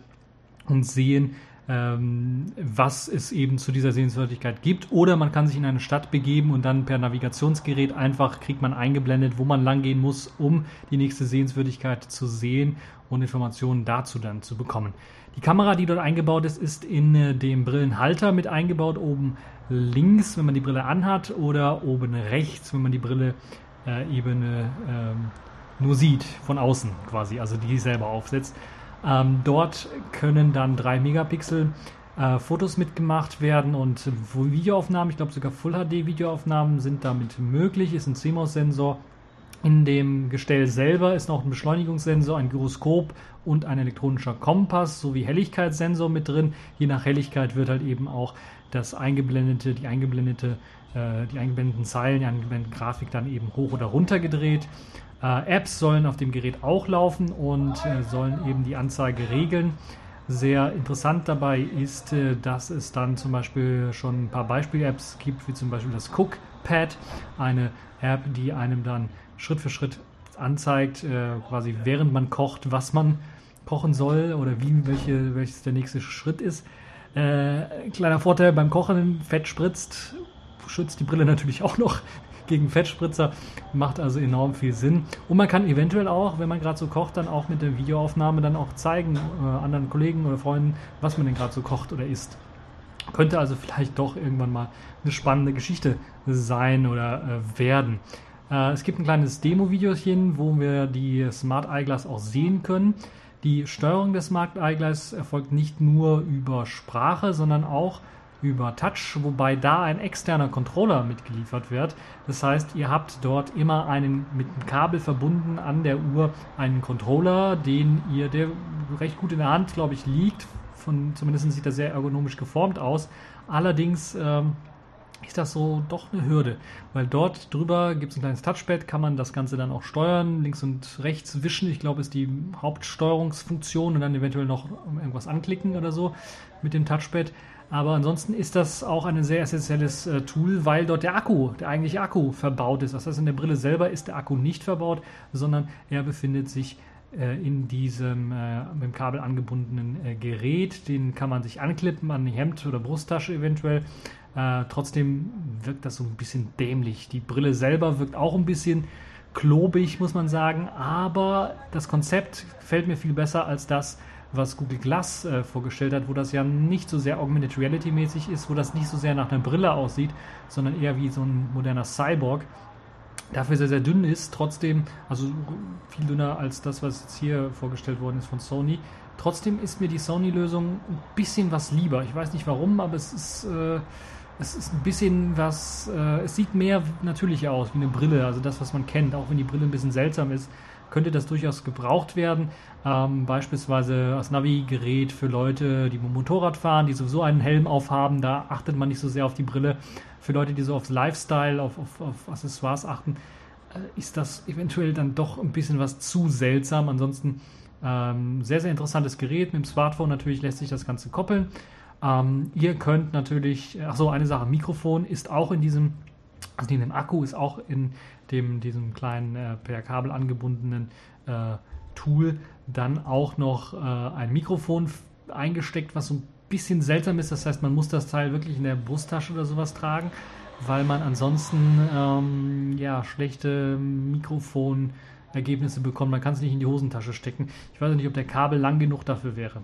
und sehen, ähm, was es eben zu dieser Sehenswürdigkeit gibt. Oder man kann sich in eine Stadt begeben und dann per Navigationsgerät einfach kriegt man eingeblendet, wo man langgehen muss, um die nächste Sehenswürdigkeit zu sehen und Informationen dazu dann zu bekommen. Die Kamera, die dort eingebaut ist, ist in äh, dem Brillenhalter mit eingebaut, oben links, wenn man die Brille anhat, oder oben rechts, wenn man die Brille äh, eben äh, nur sieht, von außen quasi, also die selber aufsetzt. Ähm, dort können dann 3 Megapixel äh, Fotos mitgemacht werden und Videoaufnahmen, ich glaube sogar Full HD Videoaufnahmen sind damit möglich, ist ein CMOS-Sensor. In dem Gestell selber ist noch ein Beschleunigungssensor, ein Gyroskop und ein elektronischer Kompass sowie Helligkeitssensor mit drin. Je nach Helligkeit wird halt eben auch das eingeblendete, die eingeblendete, äh, die eingeblendeten Zeilen, die eingeblendete Grafik dann eben hoch oder runter gedreht. Äh, Apps sollen auf dem Gerät auch laufen und äh, sollen eben die Anzeige regeln. Sehr interessant dabei ist, äh, dass es dann zum Beispiel schon ein paar Beispiel-Apps gibt, wie zum Beispiel das Cookpad, eine App, die einem dann Schritt für Schritt anzeigt, äh, quasi während man kocht, was man kochen soll oder wie welche, welches der nächste Schritt ist. Äh, kleiner Vorteil beim Kochen, Fett spritzt, schützt die Brille natürlich auch noch gegen Fettspritzer. Macht also enorm viel Sinn. Und man kann eventuell auch, wenn man gerade so kocht, dann auch mit der Videoaufnahme dann auch zeigen, äh, anderen Kollegen oder Freunden, was man denn gerade so kocht oder isst. Könnte also vielleicht doch irgendwann mal eine spannende Geschichte sein oder äh, werden. Äh, es gibt ein kleines Demo-Videochen, wo wir die Smart Eyeglass auch sehen können. Die Steuerung des Smart Eyeglass erfolgt nicht nur über Sprache, sondern auch über Touch, wobei da ein externer Controller mitgeliefert wird. Das heißt, ihr habt dort immer einen mit einem Kabel verbunden an der Uhr einen Controller, den ihr, der recht gut in der Hand, glaube ich, liegt. Von, zumindest sieht er sehr ergonomisch geformt aus. Allerdings ähm, ist das so doch eine Hürde, weil dort drüber gibt es ein kleines Touchpad, kann man das Ganze dann auch steuern, links und rechts wischen, ich glaube, ist die Hauptsteuerungsfunktion und dann eventuell noch irgendwas anklicken oder so mit dem Touchpad. Aber ansonsten ist das auch ein sehr essentielles äh, Tool, weil dort der Akku, der eigentliche Akku verbaut ist. Das heißt, in der Brille selber ist der Akku nicht verbaut, sondern er befindet sich äh, in diesem äh, mit dem Kabel angebundenen äh, Gerät. Den kann man sich anklippen an die Hemd- oder Brusttasche eventuell. Äh, trotzdem wirkt das so ein bisschen dämlich. Die Brille selber wirkt auch ein bisschen klobig, muss man sagen. Aber das Konzept gefällt mir viel besser als das, was Google Glass äh, vorgestellt hat, wo das ja nicht so sehr Augmented Reality mäßig ist, wo das nicht so sehr nach einer Brille aussieht, sondern eher wie so ein moderner Cyborg. Dafür sehr, sehr dünn ist, trotzdem, also viel dünner als das, was jetzt hier vorgestellt worden ist von Sony. Trotzdem ist mir die Sony-Lösung ein bisschen was lieber. Ich weiß nicht warum, aber es ist, äh, es ist ein bisschen was, äh, es sieht mehr natürlicher aus wie eine Brille, also das, was man kennt, auch wenn die Brille ein bisschen seltsam ist könnte das durchaus gebraucht werden. Ähm, beispielsweise als Navigerät für Leute, die Motorrad fahren, die sowieso einen Helm aufhaben. Da achtet man nicht so sehr auf die Brille. Für Leute, die so aufs Lifestyle, auf, auf, auf Accessoires achten, äh, ist das eventuell dann doch ein bisschen was zu seltsam. Ansonsten ähm, sehr, sehr interessantes Gerät. Mit dem Smartphone natürlich lässt sich das Ganze koppeln. Ähm, ihr könnt natürlich, achso, eine Sache, Mikrofon ist auch in diesem, also in dem Akku ist auch in dem, diesem kleinen äh, per Kabel angebundenen äh, Tool dann auch noch äh, ein Mikrofon eingesteckt, was so ein bisschen seltsam ist. Das heißt, man muss das Teil wirklich in der Brusttasche oder sowas tragen, weil man ansonsten ähm, ja, schlechte Mikrofonergebnisse bekommt. Man kann es nicht in die Hosentasche stecken. Ich weiß nicht, ob der Kabel lang genug dafür wäre.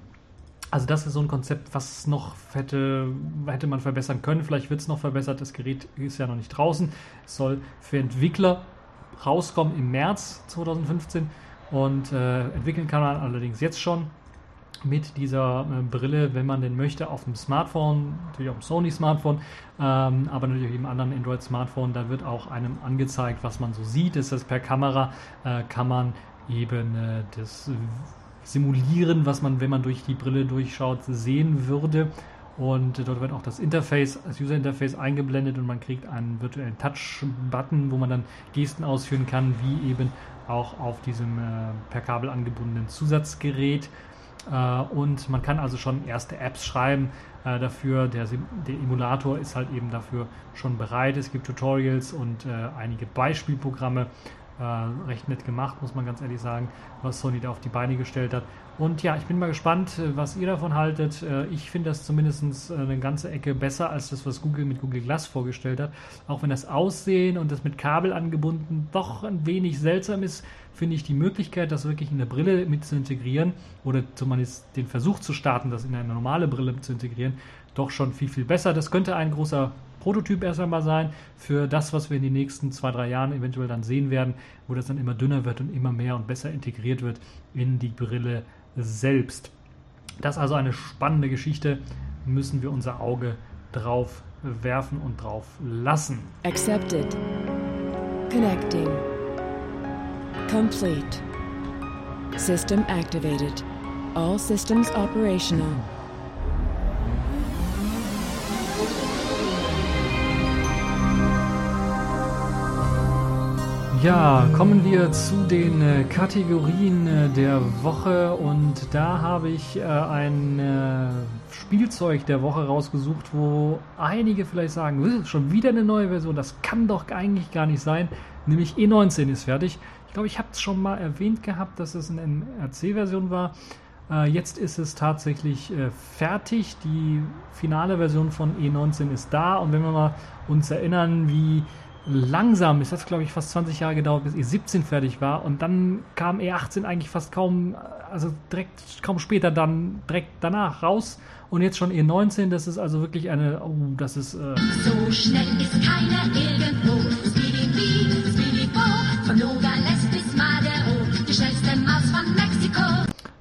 Also das ist so ein Konzept, was noch hätte, hätte man verbessern können. Vielleicht wird es noch verbessert. Das Gerät ist ja noch nicht draußen. Es soll für Entwickler rauskommen im März 2015 und äh, entwickeln kann man allerdings jetzt schon mit dieser äh, Brille, wenn man denn möchte, auf dem Smartphone, natürlich auf dem Sony-Smartphone, ähm, aber natürlich auf jedem anderen Android-Smartphone. Da wird auch einem angezeigt, was man so sieht. Das heißt, per Kamera äh, kann man eben das simulieren, was man, wenn man durch die Brille durchschaut, sehen würde. Und dort wird auch das Interface, das User-Interface eingeblendet und man kriegt einen virtuellen Touch-Button, wo man dann Gesten ausführen kann, wie eben auch auf diesem äh, per Kabel angebundenen Zusatzgerät. Äh, und man kann also schon erste Apps schreiben äh, dafür. Der, der, Emulator ist halt eben dafür schon bereit. Es gibt Tutorials und äh, einige Beispielprogramme, äh, recht nett gemacht, muss man ganz ehrlich sagen, was Sony da auf die Beine gestellt hat. Und ja, ich bin mal gespannt, äh, was ihr davon haltet. Äh, ich finde das zumindest äh, eine ganze Ecke besser als das, was Google mit Google Glass vorgestellt hat. Auch wenn das Aussehen und das mit Kabel angebunden doch ein wenig seltsam ist, finde ich die Möglichkeit, das wirklich in der Brille mit zu integrieren oder zumindest den Versuch zu starten, das in eine normale Brille zu integrieren, doch schon viel, viel besser. Das könnte ein großer Prototyp erst einmal sein für das, was wir in den nächsten zwei, drei Jahren eventuell dann sehen werden, wo das dann immer dünner wird und immer mehr und besser integriert wird in die Brille selbst. Das ist also eine spannende Geschichte, müssen wir unser Auge drauf werfen und drauf lassen. Accepted. Connecting. Complete. System activated. All systems operational. Ja, kommen wir zu den äh, Kategorien äh, der Woche und da habe ich äh, ein äh, Spielzeug der Woche rausgesucht, wo einige vielleicht sagen, schon wieder eine neue Version, das kann doch eigentlich gar nicht sein, nämlich E19 ist fertig. Ich glaube, ich habe es schon mal erwähnt gehabt, dass es eine MRC-Version war. Äh, jetzt ist es tatsächlich äh, fertig. Die finale Version von E19 ist da und wenn wir mal uns erinnern, wie langsam, es hat glaube ich fast 20 Jahre gedauert, bis E17 fertig war. Und dann kam E18 eigentlich fast kaum, also direkt kaum später dann direkt danach raus. Und jetzt schon E19, das ist also wirklich eine, oh, das ist... Äh so schnell ist keiner irgendwo,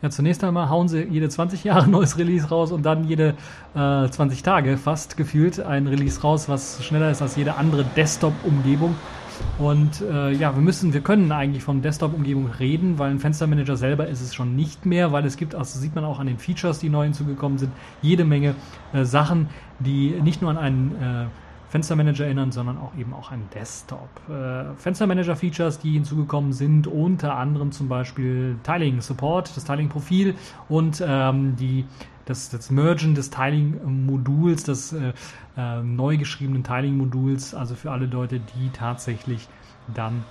Ja, zunächst einmal hauen sie jede 20 Jahre ein neues Release raus und dann jede äh, 20 Tage fast gefühlt ein Release raus, was schneller ist als jede andere Desktop-Umgebung. Und äh, ja, wir müssen, wir können eigentlich von Desktop-Umgebung reden, weil ein Fenstermanager selber ist es schon nicht mehr, weil es gibt, also sieht man auch an den Features, die neu hinzugekommen sind, jede Menge äh, Sachen, die nicht nur an einen äh, Fenstermanager erinnern, sondern auch eben auch ein Desktop. Äh, Fenstermanager-Features, die hinzugekommen sind, unter anderem zum Beispiel Tiling-Support, das Tiling-Profil und ähm, die, das, das Mergen des Tiling-Moduls, des äh, äh, neu geschriebenen Tiling-Moduls, also für alle Leute, die tatsächlich dann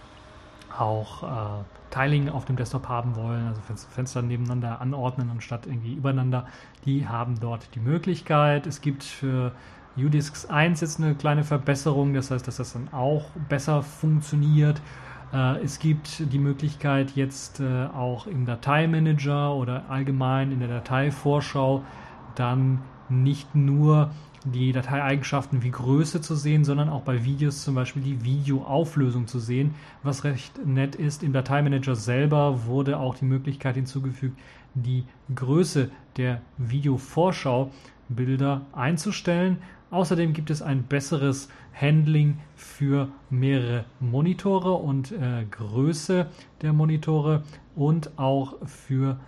auch äh, Tiling auf dem Desktop haben wollen, also Fenster nebeneinander anordnen anstatt irgendwie übereinander, die haben dort die Möglichkeit. Es gibt für UDisks 1 jetzt eine kleine Verbesserung, das heißt, dass das dann auch besser funktioniert. Äh, es gibt die Möglichkeit jetzt äh, auch im Dateimanager oder allgemein in der Dateivorschau dann nicht nur die Dateieigenschaften wie Größe zu sehen, sondern auch bei Videos zum Beispiel die Videoauflösung zu sehen, was recht nett ist. Im Dateimanager selber wurde auch die Möglichkeit hinzugefügt, die Größe der Videovorschau-Bilder einzustellen Außerdem gibt es ein besseres Handling für mehrere Monitore und äh, Größe der Monitore und auch für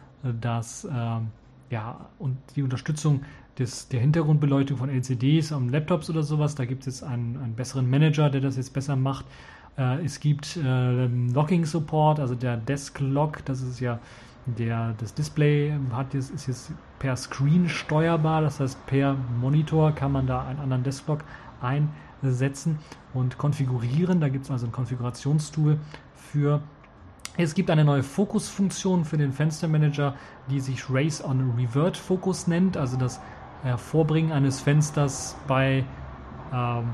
das äh, ja und die Unterstützung des, der Hintergrundbeleuchtung von LCDs am Laptops oder sowas. Da gibt es jetzt einen, einen besseren Manager, der das jetzt besser macht. Äh, es gibt äh, Locking Support, also der Desk Lock, das ist ja der, das Display hat jetzt, ist jetzt per Screen steuerbar, das heißt per Monitor kann man da einen anderen Desktop einsetzen und konfigurieren. Da gibt es also ein Konfigurationstool für. Es gibt eine neue Fokusfunktion für den Fenstermanager, die sich Race on Revert Focus nennt, also das Hervorbringen eines Fensters bei ähm,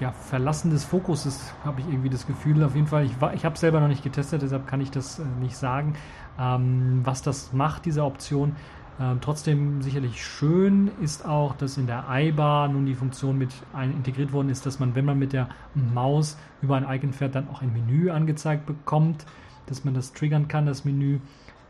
ja, Verlassen des Fokuses, habe ich irgendwie das Gefühl. Auf jeden Fall, ich, ich habe es selber noch nicht getestet, deshalb kann ich das äh, nicht sagen, ähm, was das macht, diese Option. Ähm, trotzdem sicherlich schön ist auch, dass in der iBar nun die Funktion mit ein, integriert worden ist, dass man, wenn man mit der Maus über ein Icon fährt, dann auch ein Menü angezeigt bekommt, dass man das triggern kann, das Menü.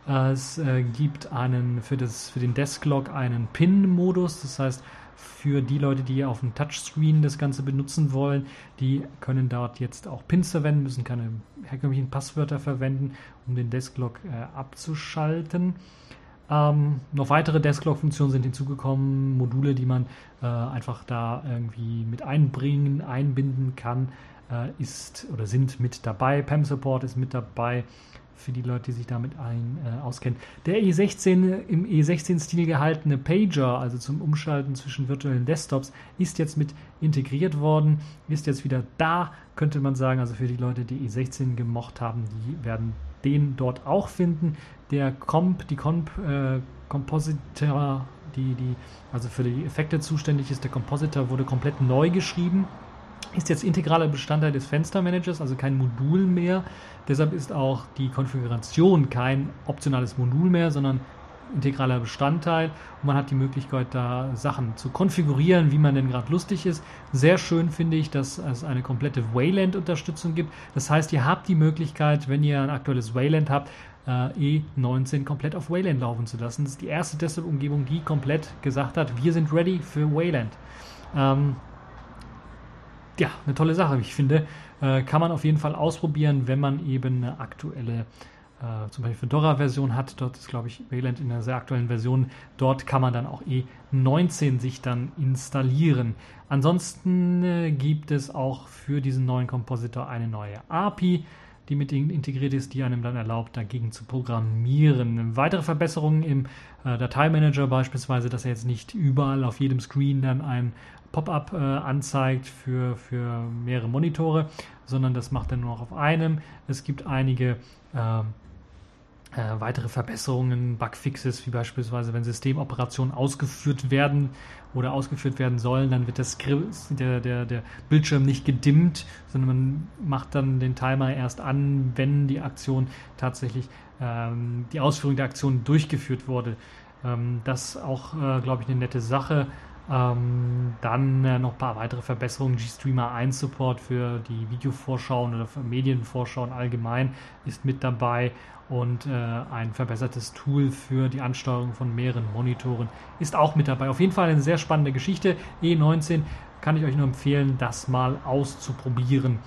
Es äh, gibt einen für, das, für den Desklog einen Pin-Modus, das heißt, für die Leute, die auf dem Touchscreen das Ganze benutzen wollen, die können dort jetzt auch Pins verwenden, müssen keine herkömmlichen Passwörter verwenden, um den Desklog äh, abzuschalten. Ähm, noch weitere Desklog-Funktionen sind hinzugekommen, Module, die man äh, einfach da irgendwie mit einbringen, einbinden kann, äh, ist oder sind mit dabei. PAM Support ist mit dabei für die Leute, die sich damit ein, äh, auskennen. Der E16 im E16-Stil gehaltene Pager, also zum Umschalten zwischen virtuellen Desktops, ist jetzt mit integriert worden, ist jetzt wieder da, könnte man sagen. Also für die Leute, die E16 gemocht haben, die werden den dort auch finden. Der Comp, die Comp, äh, Compositor, die, die also für die Effekte zuständig ist, der Compositor wurde komplett neu geschrieben ist jetzt integraler Bestandteil des Fenstermanagers, also kein Modul mehr. Deshalb ist auch die Konfiguration kein optionales Modul mehr, sondern integraler Bestandteil. Und man hat die Möglichkeit, da Sachen zu konfigurieren, wie man denn gerade lustig ist. Sehr schön finde ich, dass es eine komplette Wayland-Unterstützung gibt. Das heißt, ihr habt die Möglichkeit, wenn ihr ein aktuelles Wayland habt, äh, E19 komplett auf Wayland laufen zu lassen. Das ist die erste Desktop-Umgebung, die komplett gesagt hat, wir sind ready für Wayland. Ähm, ja, eine tolle Sache, wie ich finde. Äh, kann man auf jeden Fall ausprobieren, wenn man eben eine aktuelle, äh, zum Beispiel Fedora-Version hat. Dort ist, glaube ich, Wayland in einer sehr aktuellen Version. Dort kann man dann auch E19 sich dann installieren. Ansonsten äh, gibt es auch für diesen neuen Kompositor eine neue API die mit integriert ist, die einem dann erlaubt, dagegen zu programmieren. Weitere Verbesserungen im äh, Dateimanager beispielsweise, dass er jetzt nicht überall auf jedem Screen dann ein Pop-up äh, anzeigt für, für mehrere Monitore, sondern das macht er nur noch auf einem. Es gibt einige äh, äh, weitere Verbesserungen, Bugfixes, wie beispielsweise, wenn Systemoperationen ausgeführt werden oder ausgeführt werden sollen, dann wird das, der, der, der Bildschirm nicht gedimmt, sondern man macht dann den Timer erst an, wenn die Aktion tatsächlich, ähm, die Ausführung der Aktion durchgeführt wurde. Ähm, das auch, äh, glaube ich, eine nette Sache. Ähm, dann äh, noch ein paar weitere Verbesserungen. GStreamer 1 Support für die Videovorschauen oder Medienvorschauen allgemein ist mit dabei und äh, ein verbessertes Tool für die Ansteuerung von mehreren Monitoren ist auch mit dabei. Auf jeden Fall eine sehr spannende Geschichte. E19 kann ich euch nur empfehlen, das mal auszuprobieren.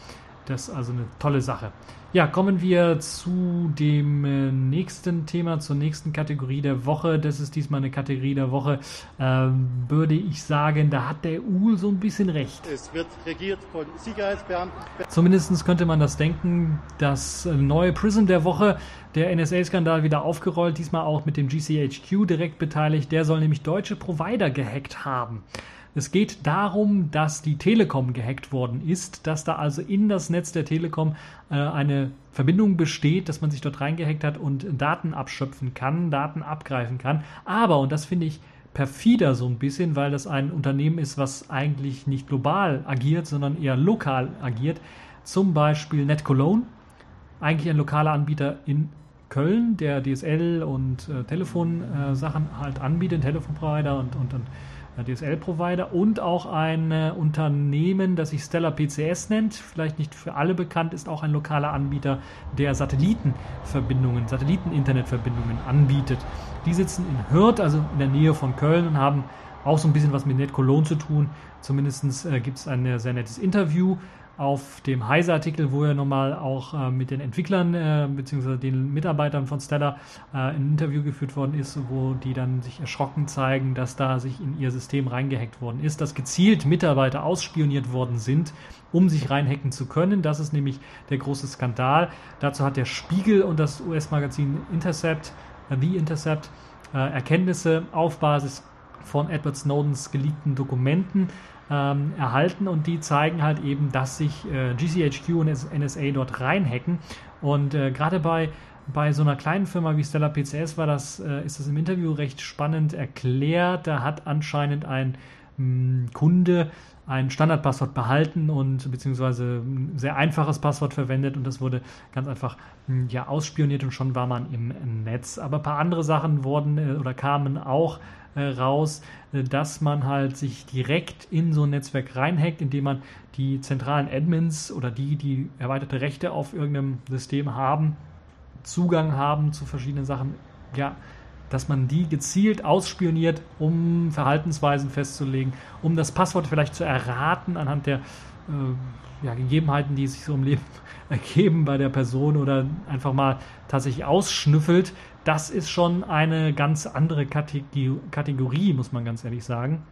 Das ist also eine tolle Sache. Ja, kommen wir zu dem äh, nächsten Thema, zur nächsten Kategorie der Woche. Das ist diesmal eine Kategorie der Woche, ähm, würde ich sagen, da hat der Uhl so ein bisschen recht. Es wird regiert von Sicherheitsbeamten. Zumindest könnte man das denken. Das äh, neue Prism der Woche, der NSA-Skandal wieder aufgerollt, diesmal auch mit dem GCHQ direkt beteiligt. Der soll nämlich deutsche Provider gehackt haben. Es geht darum, dass die Telekom gehackt worden ist, dass da also in das Netz der Telekom äh, eine Verbindung besteht, dass man sich dort reingehackt hat und Daten abschöpfen kann, Daten abgreifen kann. Aber, und das finde ich perfider so ein bisschen, weil das ein Unternehmen ist, was eigentlich nicht global agiert, sondern eher lokal agiert. Zum Beispiel NetCologne, eigentlich ein lokaler Anbieter in Köln, der DSL und äh, Telefonsachen äh, halt anbietet, Telefonprovider und, und, und DSL-Provider und auch ein äh, Unternehmen, das sich Stellar PCS nennt, vielleicht nicht für alle bekannt, ist auch ein lokaler Anbieter, der Satellitenverbindungen, Satelliten-Internetverbindungen anbietet. Die sitzen in Hürth, also in der Nähe von Köln und haben auch so ein bisschen was mit NetCologne zu tun. Zumindest äh, gibt es ein sehr nettes Interview auf dem Heise-Artikel, wo er nochmal auch äh, mit den Entwicklern äh, bzw. den Mitarbeitern von Stellar äh, ein Interview geführt worden ist, wo die dann sich erschrocken zeigen, dass da sich in ihr System reingehackt worden ist, dass gezielt Mitarbeiter ausspioniert worden sind, um sich reinhacken zu können. Das ist nämlich der große Skandal. Dazu hat der Spiegel und das US-Magazin Intercept, äh, The Intercept, äh, Erkenntnisse auf Basis von Edward Snowdens geleakten Dokumenten ähm, erhalten und die zeigen halt eben, dass sich äh, GCHQ und NSA dort reinhacken. Und äh, gerade bei, bei so einer kleinen Firma wie Stellar PCS war das, äh, ist das im Interview recht spannend erklärt. Da hat anscheinend ein mh, hm, Kunde ein Standardpasswort behalten und beziehungsweise ein sehr einfaches Passwort verwendet und das wurde ganz einfach hm, ja ausspioniert und schon war man im Netz. Aber ein paar andere Sachen wurden äh, oder kamen auch raus, äh, dass man halt sich direkt in so ein Netzwerk reinhackt, indem man die zentralen Admins oder die, die erweiterte Rechte auf irgendeinem System haben, Zugang haben zu verschiedenen Sachen, ja, dass man die gezielt ausspioniert, um Verhaltensweisen festzulegen, um das Passwort vielleicht zu erraten anhand der äh, ja, Gegebenheiten, die sich so im Leben [LAUGHS] ergeben bei der Person oder einfach mal tatsächlich ausschnüffelt, das ist schon eine ganz andere Kategorie, muss man ganz ehrlich sagen.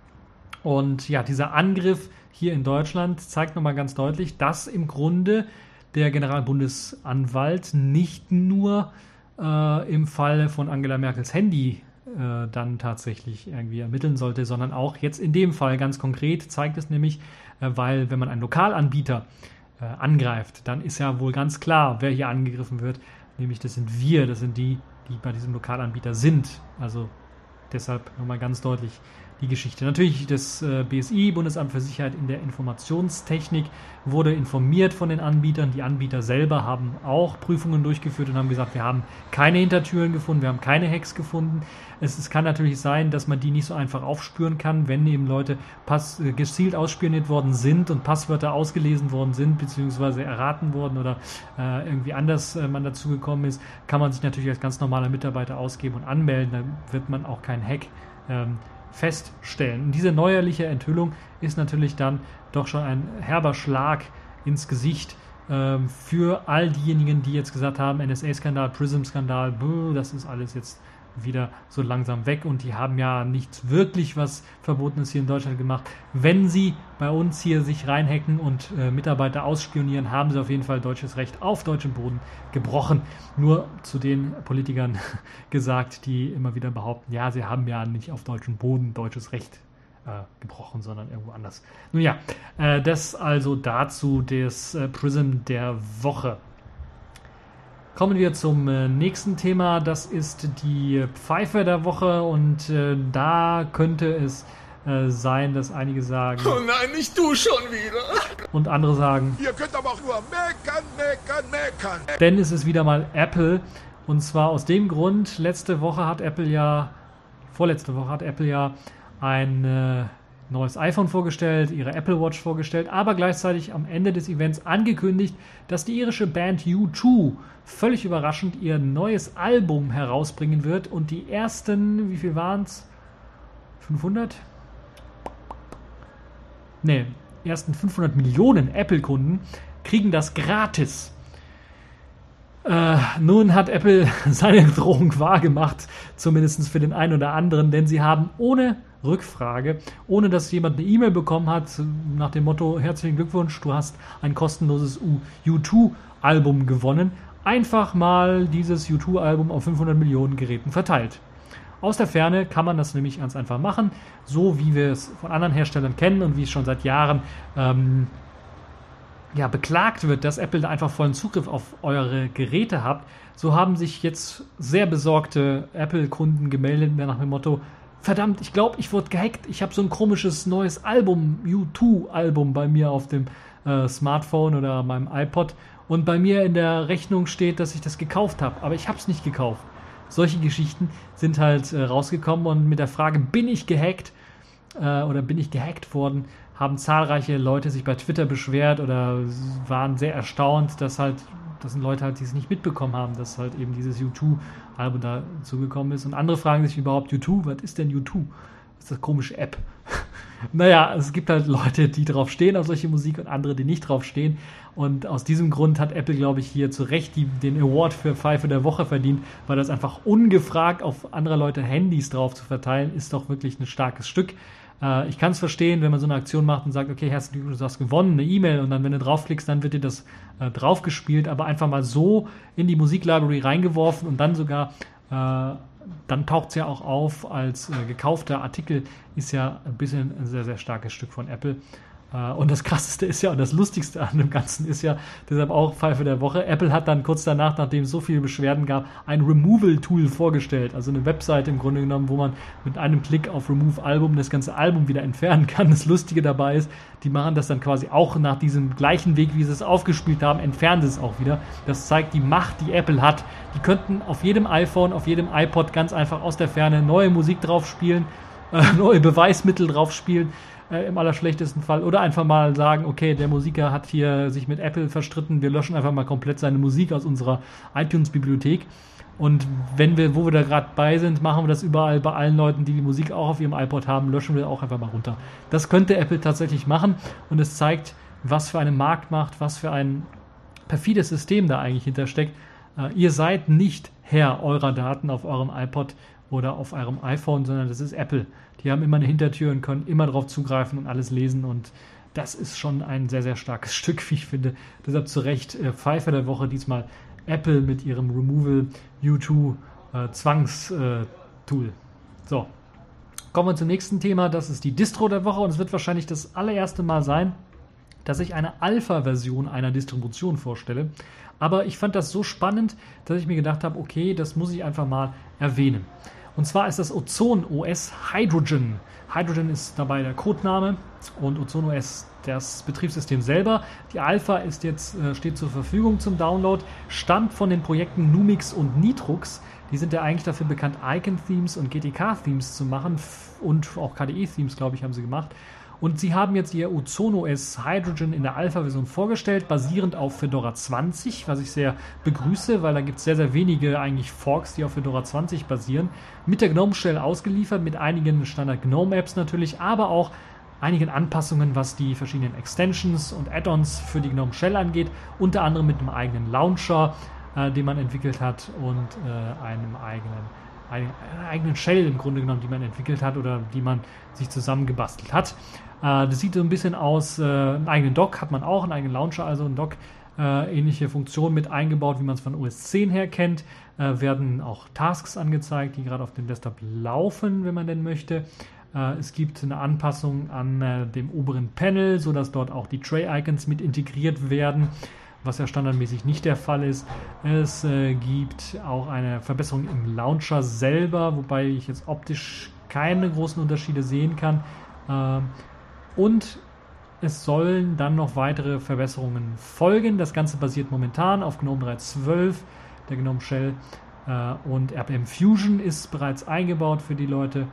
Und ja, dieser Angriff hier in Deutschland zeigt nochmal ganz deutlich, dass im Grunde der Generalbundesanwalt nicht nur äh, im Falle von Angela Merkels Handy äh, dann tatsächlich irgendwie ermitteln sollte, sondern auch jetzt in dem Fall ganz konkret zeigt es nämlich, äh, weil wenn man einen Lokalanbieter äh, angreift, dann ist ja wohl ganz klar, wer hier angegriffen wird, nämlich das sind wir, das sind die, die bei diesem Lokalanbieter sind. Also deshalb nochmal ganz deutlich die Geschichte. Natürlich das äh, BSI, Bundesamt für Sicherheit in der Informationstechnik, wurde informiert von den Anbietern. Die Anbieter selber haben auch Prüfungen durchgeführt und haben gesagt, wir haben keine Hintertüren gefunden, wir haben keine Hacks gefunden. Es, es kann natürlich sein, dass man die nicht so einfach aufspüren kann, wenn eben Leute pass, äh, gezielt ausspioniert worden sind und Passwörter ausgelesen worden sind, beziehungsweise erraten worden oder äh, irgendwie anders äh, man dazu gekommen ist, kann man sich natürlich als ganz normaler Mitarbeiter ausgeben und anmelden. Dann wird man auch kein Hack ähm, feststellen. Und diese neuerliche Enthüllung ist natürlich dann doch schon ein herber Schlag ins Gesicht ähm, für all diejenigen, die jetzt gesagt haben, NSA-Skandal, Prism-Skandal, das ist alles jetzt wieder so langsam weg und die haben ja nicht wirklich was Verbotenes hier in Deutschland gemacht. Wenn sie bei uns hier sich reinhacken und äh, Mitarbeiter ausspionieren, haben sie auf jeden Fall deutsches Recht auf deutschem Boden gebrochen. Nur zu den Politikern [LAUGHS] gesagt, die immer wieder behaupten, ja, sie haben ja nicht auf deutschem Boden deutsches Recht äh, gebrochen, sondern irgendwo anders. Nun ja, äh, das also dazu des äh, Prism der Woche. Kommen wir zum äh, nächsten Thema. Das ist die Pfeife der Woche und äh, da könnte es äh, sein, dass einige sagen Oh nein, nicht du schon wieder. und andere sagen, Ihr könnt aber auch nur meckern, meckern, meckern. denn es ist wieder mal Apple. Und zwar aus dem Grund, letzte Woche hat Apple ja, vorletzte Woche hat Apple ja ein äh, neues iPhone vorgestellt, ihre Apple Watch vorgestellt, aber gleichzeitig am Ende des Events angekündigt, dass die irische Band U2 völlig überraschend ihr neues Album herausbringen wird und die ersten, wie viel waren es? 500? Nee, ersten 500 Millionen Apple-Kunden kriegen das gratis. Äh, nun hat Apple [LAUGHS] seine Drohung wahrgemacht, zumindest für den einen oder anderen, denn sie haben ohne Rückfrage, ohne dass jemand eine E-Mail bekommen hat, nach dem Motto: Herzlichen Glückwunsch, du hast ein kostenloses U2-Album gewonnen, einfach mal dieses U2-Album auf 500 Millionen Geräten verteilt. Aus der Ferne kann man das nämlich ganz einfach machen, so wie wir es von anderen Herstellern kennen und wie es schon seit Jahren ähm, ja, beklagt wird, dass Apple da einfach vollen Zugriff auf eure Geräte habt, so haben sich jetzt sehr besorgte Apple-Kunden gemeldet nach dem Motto, verdammt, ich glaube, ich wurde gehackt, ich habe so ein komisches neues Album, U2-Album bei mir auf dem äh, Smartphone oder meinem iPod. Und bei mir in der Rechnung steht, dass ich das gekauft habe, aber ich habe es nicht gekauft. Solche Geschichten sind halt äh, rausgekommen und mit der Frage, bin ich gehackt äh, oder bin ich gehackt worden, haben zahlreiche Leute sich bei Twitter beschwert oder waren sehr erstaunt, dass halt, das sind Leute halt, die es nicht mitbekommen haben, dass halt eben dieses U2-Album da zugekommen ist. Und andere fragen sich überhaupt, U2, was ist denn U2? Das ist das komische App. [LAUGHS] naja, es gibt halt Leute, die drauf stehen auf solche Musik und andere, die nicht drauf stehen. Und aus diesem Grund hat Apple, glaube ich, hier zu Recht die, den Award für Pfeife der Woche verdient, weil das einfach ungefragt auf andere Leute Handys drauf zu verteilen, ist doch wirklich ein starkes Stück. Äh, ich kann es verstehen, wenn man so eine Aktion macht und sagt, okay, herzlichen Glückwunsch, du hast gewonnen, eine E-Mail und dann, wenn du draufklickst, dann wird dir das äh, draufgespielt, aber einfach mal so in die Musiklibrary reingeworfen und dann sogar äh, dann taucht es ja auch auf als äh, gekaufter Artikel, ist ja ein bisschen ein sehr, sehr starkes Stück von Apple. Äh, und das krasseste ist ja, und das lustigste an dem Ganzen ist ja, deshalb auch Pfeife der Woche. Apple hat dann kurz danach, nachdem es so viele Beschwerden gab, ein Removal-Tool vorgestellt. Also eine Webseite im Grunde genommen, wo man mit einem Klick auf Remove Album das ganze Album wieder entfernen kann. Das Lustige dabei ist, die machen das dann quasi auch nach diesem gleichen Weg, wie sie es aufgespielt haben, entfernen sie es auch wieder. Das zeigt die Macht, die Apple hat. Die könnten auf jedem iPhone, auf jedem iPod ganz einfach aus der Ferne neue Musik drauf spielen, äh, neue Beweismittel drauf spielen äh, im allerschlechtesten Fall. Oder einfach mal sagen, okay, der Musiker hat hier sich mit Apple verstritten, wir löschen einfach mal komplett seine Musik aus unserer iTunes-Bibliothek. Und wenn wir, wo wir da gerade bei sind, machen wir das überall bei allen Leuten, die die Musik auch auf ihrem iPod haben, löschen wir auch einfach mal runter. Das könnte Apple tatsächlich machen und es zeigt, was für eine Marktmacht, was für ein perfides System da eigentlich hintersteckt. Äh, ihr seid nicht Herr eurer Daten auf eurem iPod oder auf eurem iPhone, sondern das ist Apple. Die haben immer eine Hintertür und können immer darauf zugreifen und alles lesen und das ist schon ein sehr, sehr starkes [LAUGHS] Stück, wie ich finde. Deshalb zu Recht äh, Pfeife der Woche diesmal Apple mit ihrem Removal U2 äh, Zwangstool. so, kommen wir zum nächsten Thema. Das ist die Distro der Woche und es wird wahrscheinlich das allererste Mal sein, dass ich eine Alpha-Version einer Distribution vorstelle. Aber ich fand das so spannend, dass ich mir gedacht habe, okay, das muss ich einfach mal erwähnen. Und zwar ist das Ozon OS Hydrogen. Hydrogen ist dabei der Codename und Ozon OS das Betriebssystem selber. Die Alpha ist jetzt, äh, steht zur Verfügung zum Download, stammt von den Projekten Numix und Nitrux. Die sind ja eigentlich dafür bekannt, Icon-Themes und GTK-Themes zu machen und auch KDE-Themes, glaube ich, haben sie gemacht. Und sie haben jetzt ihr Ozono OS Hydrogen in der Alpha-Version vorgestellt, basierend auf Fedora 20, was ich sehr begrüße, weil da gibt es sehr, sehr wenige eigentlich Forks, die auf Fedora 20 basieren. Mit der GNOME Shell ausgeliefert, mit einigen Standard GNOME-Apps natürlich, aber auch einigen Anpassungen, was die verschiedenen Extensions und Add-ons für die GNOME Shell angeht, unter anderem mit einem eigenen Launcher, äh, den man entwickelt hat und äh, einem eigenen einer eigenen Shell im Grunde genommen, die man entwickelt hat oder die man sich zusammengebastelt hat. Äh, das sieht so ein bisschen aus, äh, einen eigenen Dock hat man auch, einen eigenen Launcher, also ein Dock, äh, ähnliche Funktionen mit eingebaut, wie man es von OS 10 her kennt. Werden auch Tasks angezeigt, die gerade auf dem Desktop laufen, wenn man denn möchte. Es gibt eine Anpassung an dem oberen Panel, sodass dort auch die Tray-Icons mit integriert werden. was ja standardmäßig nicht der Fall ist. Es gibt auch eine Verbesserung im Launcher selber, wobei ich jetzt optisch keine großen Unterschiede sehen kann. Und es sollen dann noch weitere Verbesserungen folgen. Das Ganze basiert momentan auf GNOME 3.12, der GNOME Shell äh, und RPM Fusion ist bereits eingebaut für die Leute,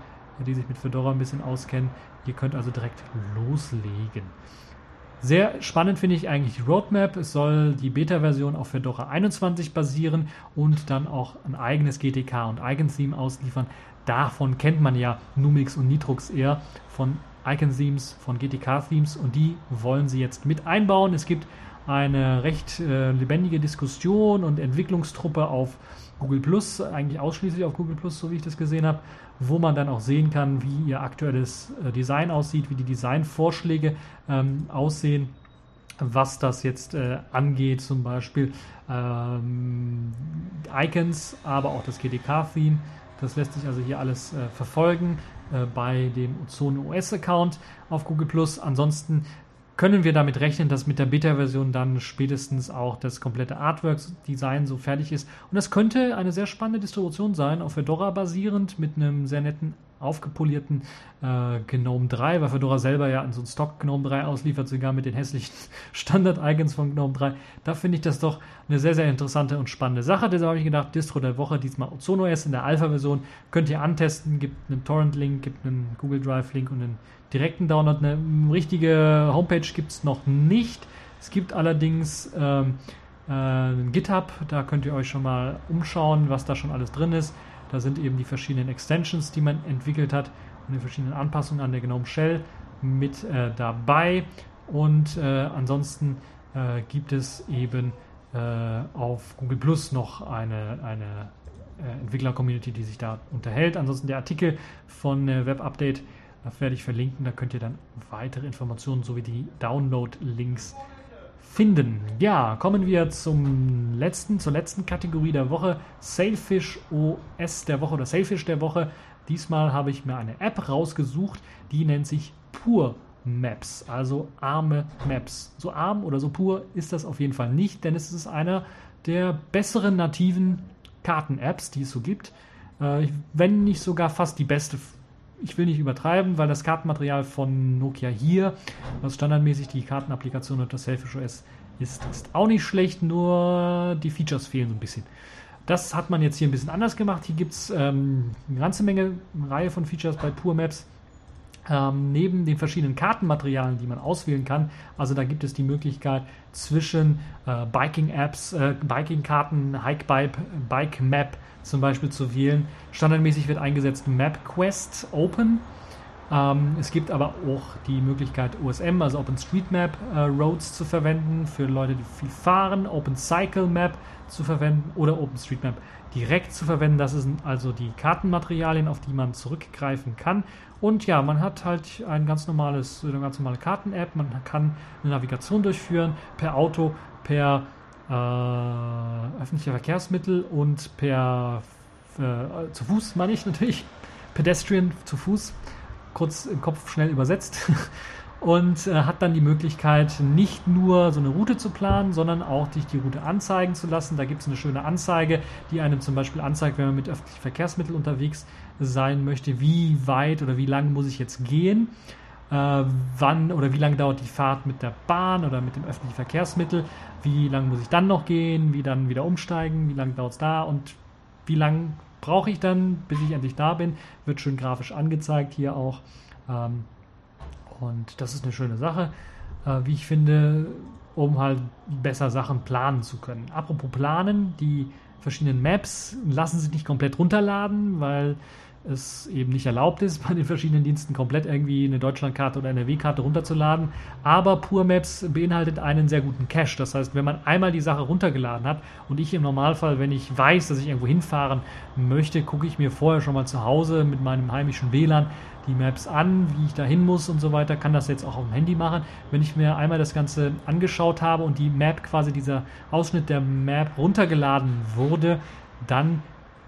die sich mit Fedora ein bisschen auskennen. Ihr könnt also direkt loslegen. Sehr spannend finde ich eigentlich die Roadmap. Es soll die Beta-Version auf Fedora 21 basieren und dann auch ein eigenes GTK und Eigentheme ausliefern. Davon kennt man ja Numix und Nitrux eher von Icon-Themes, von GTK-Themes und die wollen sie jetzt mit einbauen. Es gibt eine recht äh, lebendige Diskussion und Entwicklungstruppe auf Google Plus, eigentlich ausschließlich auf Google Plus, so wie ich das gesehen habe, wo man dann auch sehen kann, wie ihr aktuelles äh, Design aussieht, wie die Designvorschläge ähm, aussehen, was das jetzt äh, angeht, zum Beispiel ähm, Icons, aber auch das GTK-Theme. Das lässt sich also hier alles äh, verfolgen äh, bei dem Ozone OS-Account auf Google Plus. Ansonsten können wir damit rechnen, dass mit der Beta-Version dann spätestens auch das komplette Artwork-Design so fertig ist. Und das könnte eine sehr spannende Distribution sein, auf Fedora basierend, mit einem sehr netten, aufgepolierten äh, GNOME 3, weil Fedora selber ja so ein Stock GNOME 3 ausliefert, sogar mit den hässlichen [LAUGHS] Standard-Icons von GNOME 3. Da finde ich das doch eine sehr, sehr interessante und spannende Sache. Deshalb habe ich gedacht, Distro der Woche, diesmal Ozone OS in der Alpha-Version, könnt ihr antesten, gibt einen Torrent-Link, gibt einen Google Drive-Link und einen direkten Download. Eine richtige Homepage gibt es noch nicht. Es gibt allerdings ähm, äh, GitHub, da könnt ihr euch schon mal umschauen, was da schon alles drin ist. Da sind eben die verschiedenen Extensions, die man entwickelt hat und die verschiedenen Anpassungen an der GNOME Shell mit äh, dabei. Und äh, ansonsten äh, gibt es eben äh, auf Google Plus noch eine, eine äh, Entwickler-Community, die sich da unterhält. Ansonsten der Artikel von Web Update werde ich verlinken, da könnt ihr dann weitere Informationen sowie die Download-Links finden. Ja, kommen wir zum letzten, zur letzten Kategorie der Woche, Sailfish OS der Woche oder Sailfish der Woche. Diesmal habe ich mir eine App rausgesucht, die nennt sich Pur Maps, also arme Maps. So arm oder so pur ist das auf jeden Fall nicht, denn es ist einer der besseren nativen Karten-Apps, die es so gibt. Äh, wenn nicht sogar fast die beste ich will nicht übertreiben, weil das Kartenmaterial von Nokia hier, was standardmäßig die Kartenapplikation unter Selfish OS ist, ist auch nicht schlecht, nur die Features fehlen so ein bisschen. Das hat man jetzt hier ein bisschen anders gemacht. Hier gibt es ähm, eine ganze Menge, eine Reihe von Features bei Pure Maps. Ähm, neben den verschiedenen Kartenmaterialien, die man auswählen kann, also da gibt es die Möglichkeit zwischen äh, Biking-Apps, äh, Biking-Karten, Hike-Bike, Bike-Map zum Beispiel zu wählen. Standardmäßig wird eingesetzt MapQuest Open. Ähm, es gibt aber auch die Möglichkeit OSM, also OpenStreetMap äh, Roads zu verwenden für Leute, die viel fahren, OpenCycleMap zu verwenden oder OpenStreetMap direkt zu verwenden. Das sind also die Kartenmaterialien, auf die man zurückgreifen kann. Und ja, man hat halt ein ganz normales, eine ganz normale Karten-App. Man kann eine Navigation durchführen per Auto, per äh, öffentliche Verkehrsmittel und per äh, zu Fuß, meine ich natürlich, Pedestrian zu Fuß, kurz im Kopf schnell übersetzt. [LAUGHS] und äh, hat dann die Möglichkeit, nicht nur so eine Route zu planen, sondern auch sich die Route anzeigen zu lassen. Da gibt es eine schöne Anzeige, die einem zum Beispiel anzeigt, wenn man mit öffentlichen Verkehrsmitteln unterwegs sein möchte, wie weit oder wie lang muss ich jetzt gehen äh, wann oder wie lange dauert die Fahrt mit der Bahn oder mit dem öffentlichen Verkehrsmittel, wie lange muss ich dann noch gehen, wie dann wieder umsteigen, wie lange dauert es da und wie lange brauche ich dann, bis ich endlich da bin, wird schön grafisch angezeigt hier auch. Ähm, und das ist eine schöne Sache, äh, wie ich finde, um halt besser Sachen planen zu können. Apropos planen, die verschiedenen Maps lassen sich nicht komplett runterladen, weil es eben nicht erlaubt ist, [LAUGHS] bei den verschiedenen Diensten komplett irgendwie eine Deutschlandkarte oder NRW-Karte runterzuladen. Aber Pure Maps beinhaltet einen sehr guten Cache. Das heißt, wenn man einmal die Sache runtergeladen hat und ich im Normalfall, wenn ich weiß, dass ich irgendwo hinfahren möchte, gucke ich mir vorher schon mal zu Hause mit meinem heimischen WLAN die Maps an, wie ich da hin muss und so weiter, kann das jetzt auch auf dem Handy machen. Wenn ich mir einmal das Ganze angeschaut habe und die Map quasi dieser Ausschnitt der Map runtergeladen wurde, dann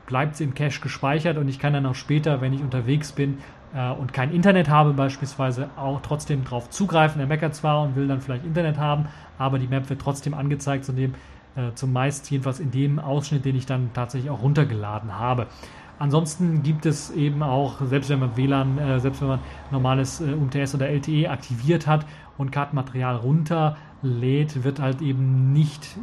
bleibt sie im Cache gespeichert und ich kann dann auch später, wenn ich unterwegs bin, äh, und kein Internet habe beispielsweise, auch trotzdem darauf zugreifen. Er meckert zwar und will dann vielleicht Internet haben, aber die Map wird trotzdem angezeigt, zudem äh, zumeist jedenfalls in dem Ausschnitt, den ich dann tatsächlich auch runtergeladen habe. Ansonsten gibt es eben auch, selbst wenn man WLAN, äh, selbst wenn man normales äh, UMTS oder LTE aktiviert hat und Kartenmaterial runterlädt, wird halt eben nicht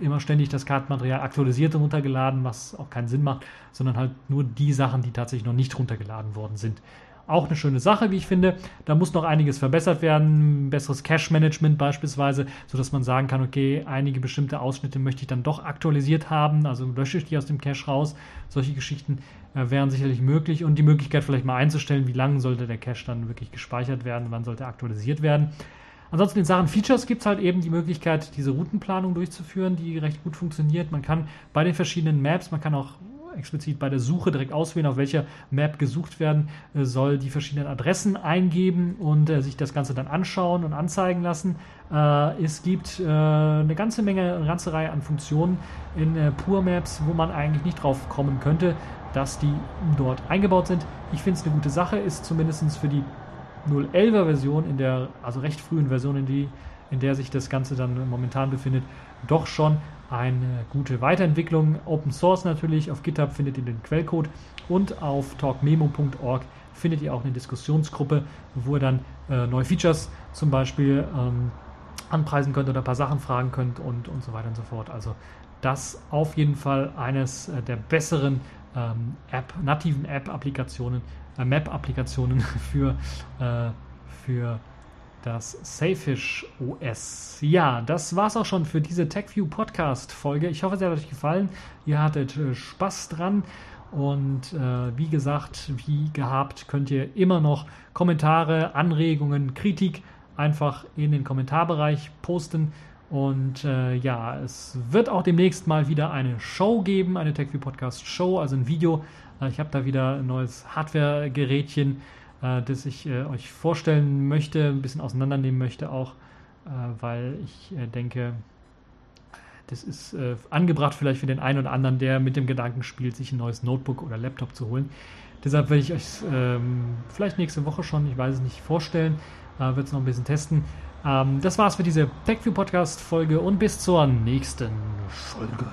immer ständig das Kartenmaterial aktualisiert und runtergeladen, was auch keinen Sinn macht, sondern halt nur die Sachen, die tatsächlich noch nicht runtergeladen worden sind. Auch eine schöne Sache, wie ich finde. Da muss noch einiges verbessert werden. Besseres Cache-Management beispielsweise, sodass man sagen kann, okay, einige bestimmte Ausschnitte möchte ich dann doch aktualisiert haben. Also lösche ich die aus dem Cache raus. Solche Geschichten äh, wären sicherlich möglich. Und die Möglichkeit vielleicht mal einzustellen, wie lange sollte der Cache dann wirklich gespeichert werden, wann sollte er aktualisiert werden. Ansonsten in Sachen Features gibt es halt eben die Möglichkeit, diese Routenplanung durchzuführen, die recht gut funktioniert. Man kann bei den verschiedenen Maps, man kann auch explizit bei der Suche direkt auswählen, auf welcher Map gesucht werden äh, soll, die verschiedenen Adressen eingeben und äh, sich das Ganze dann anschauen und anzeigen lassen. Äh, es gibt äh, eine ganze Menge, eine ganze Reihe an Funktionen in äh, Pure Maps, wo man eigentlich nicht drauf kommen könnte, dass die dort eingebaut sind. Ich finde es eine gute Sache, ist zumindest für die 011er Version, in der, also recht frühen Version, in, die, in der sich das Ganze dann momentan befindet, doch schon eine gute Weiterentwicklung. Open Source natürlich. Auf GitHub findet ihr den Quellcode und auf talkmemo.org findet ihr auch eine Diskussionsgruppe, wo ihr dann äh, neue Features zum Beispiel ähm, anpreisen könnt oder ein paar Sachen fragen könnt und, und so weiter und so fort. Also das auf jeden Fall eines äh, der besseren ähm, App, nativen App-Applikationen, äh, Map-Applikationen [LAUGHS] für, äh, für das Safish OS. Ja, das war's auch schon für diese TechView Podcast Folge. Ich hoffe, es hat euch gefallen. Ihr hattet äh, Spaß dran. Und äh, wie gesagt, wie gehabt, könnt ihr immer noch Kommentare, Anregungen, Kritik einfach in den Kommentarbereich posten. Und äh, ja, es wird auch demnächst mal wieder eine Show geben, eine TechView Podcast Show, also ein Video. Äh, ich habe da wieder ein neues Hardware-Gerätchen äh, das ich äh, euch vorstellen möchte, ein bisschen auseinandernehmen möchte auch, weil ich denke, das ist äh, angebracht vielleicht für den einen oder anderen, der mit dem Gedanken spielt, sich ein neues Notebook oder Laptop zu holen. Deshalb werde ich euch ähm, vielleicht nächste Woche schon, ich weiß es nicht, vorstellen, äh, wird es noch ein bisschen testen. Ähm, das war's für diese TechView Podcast Folge und bis zur nächsten Folge.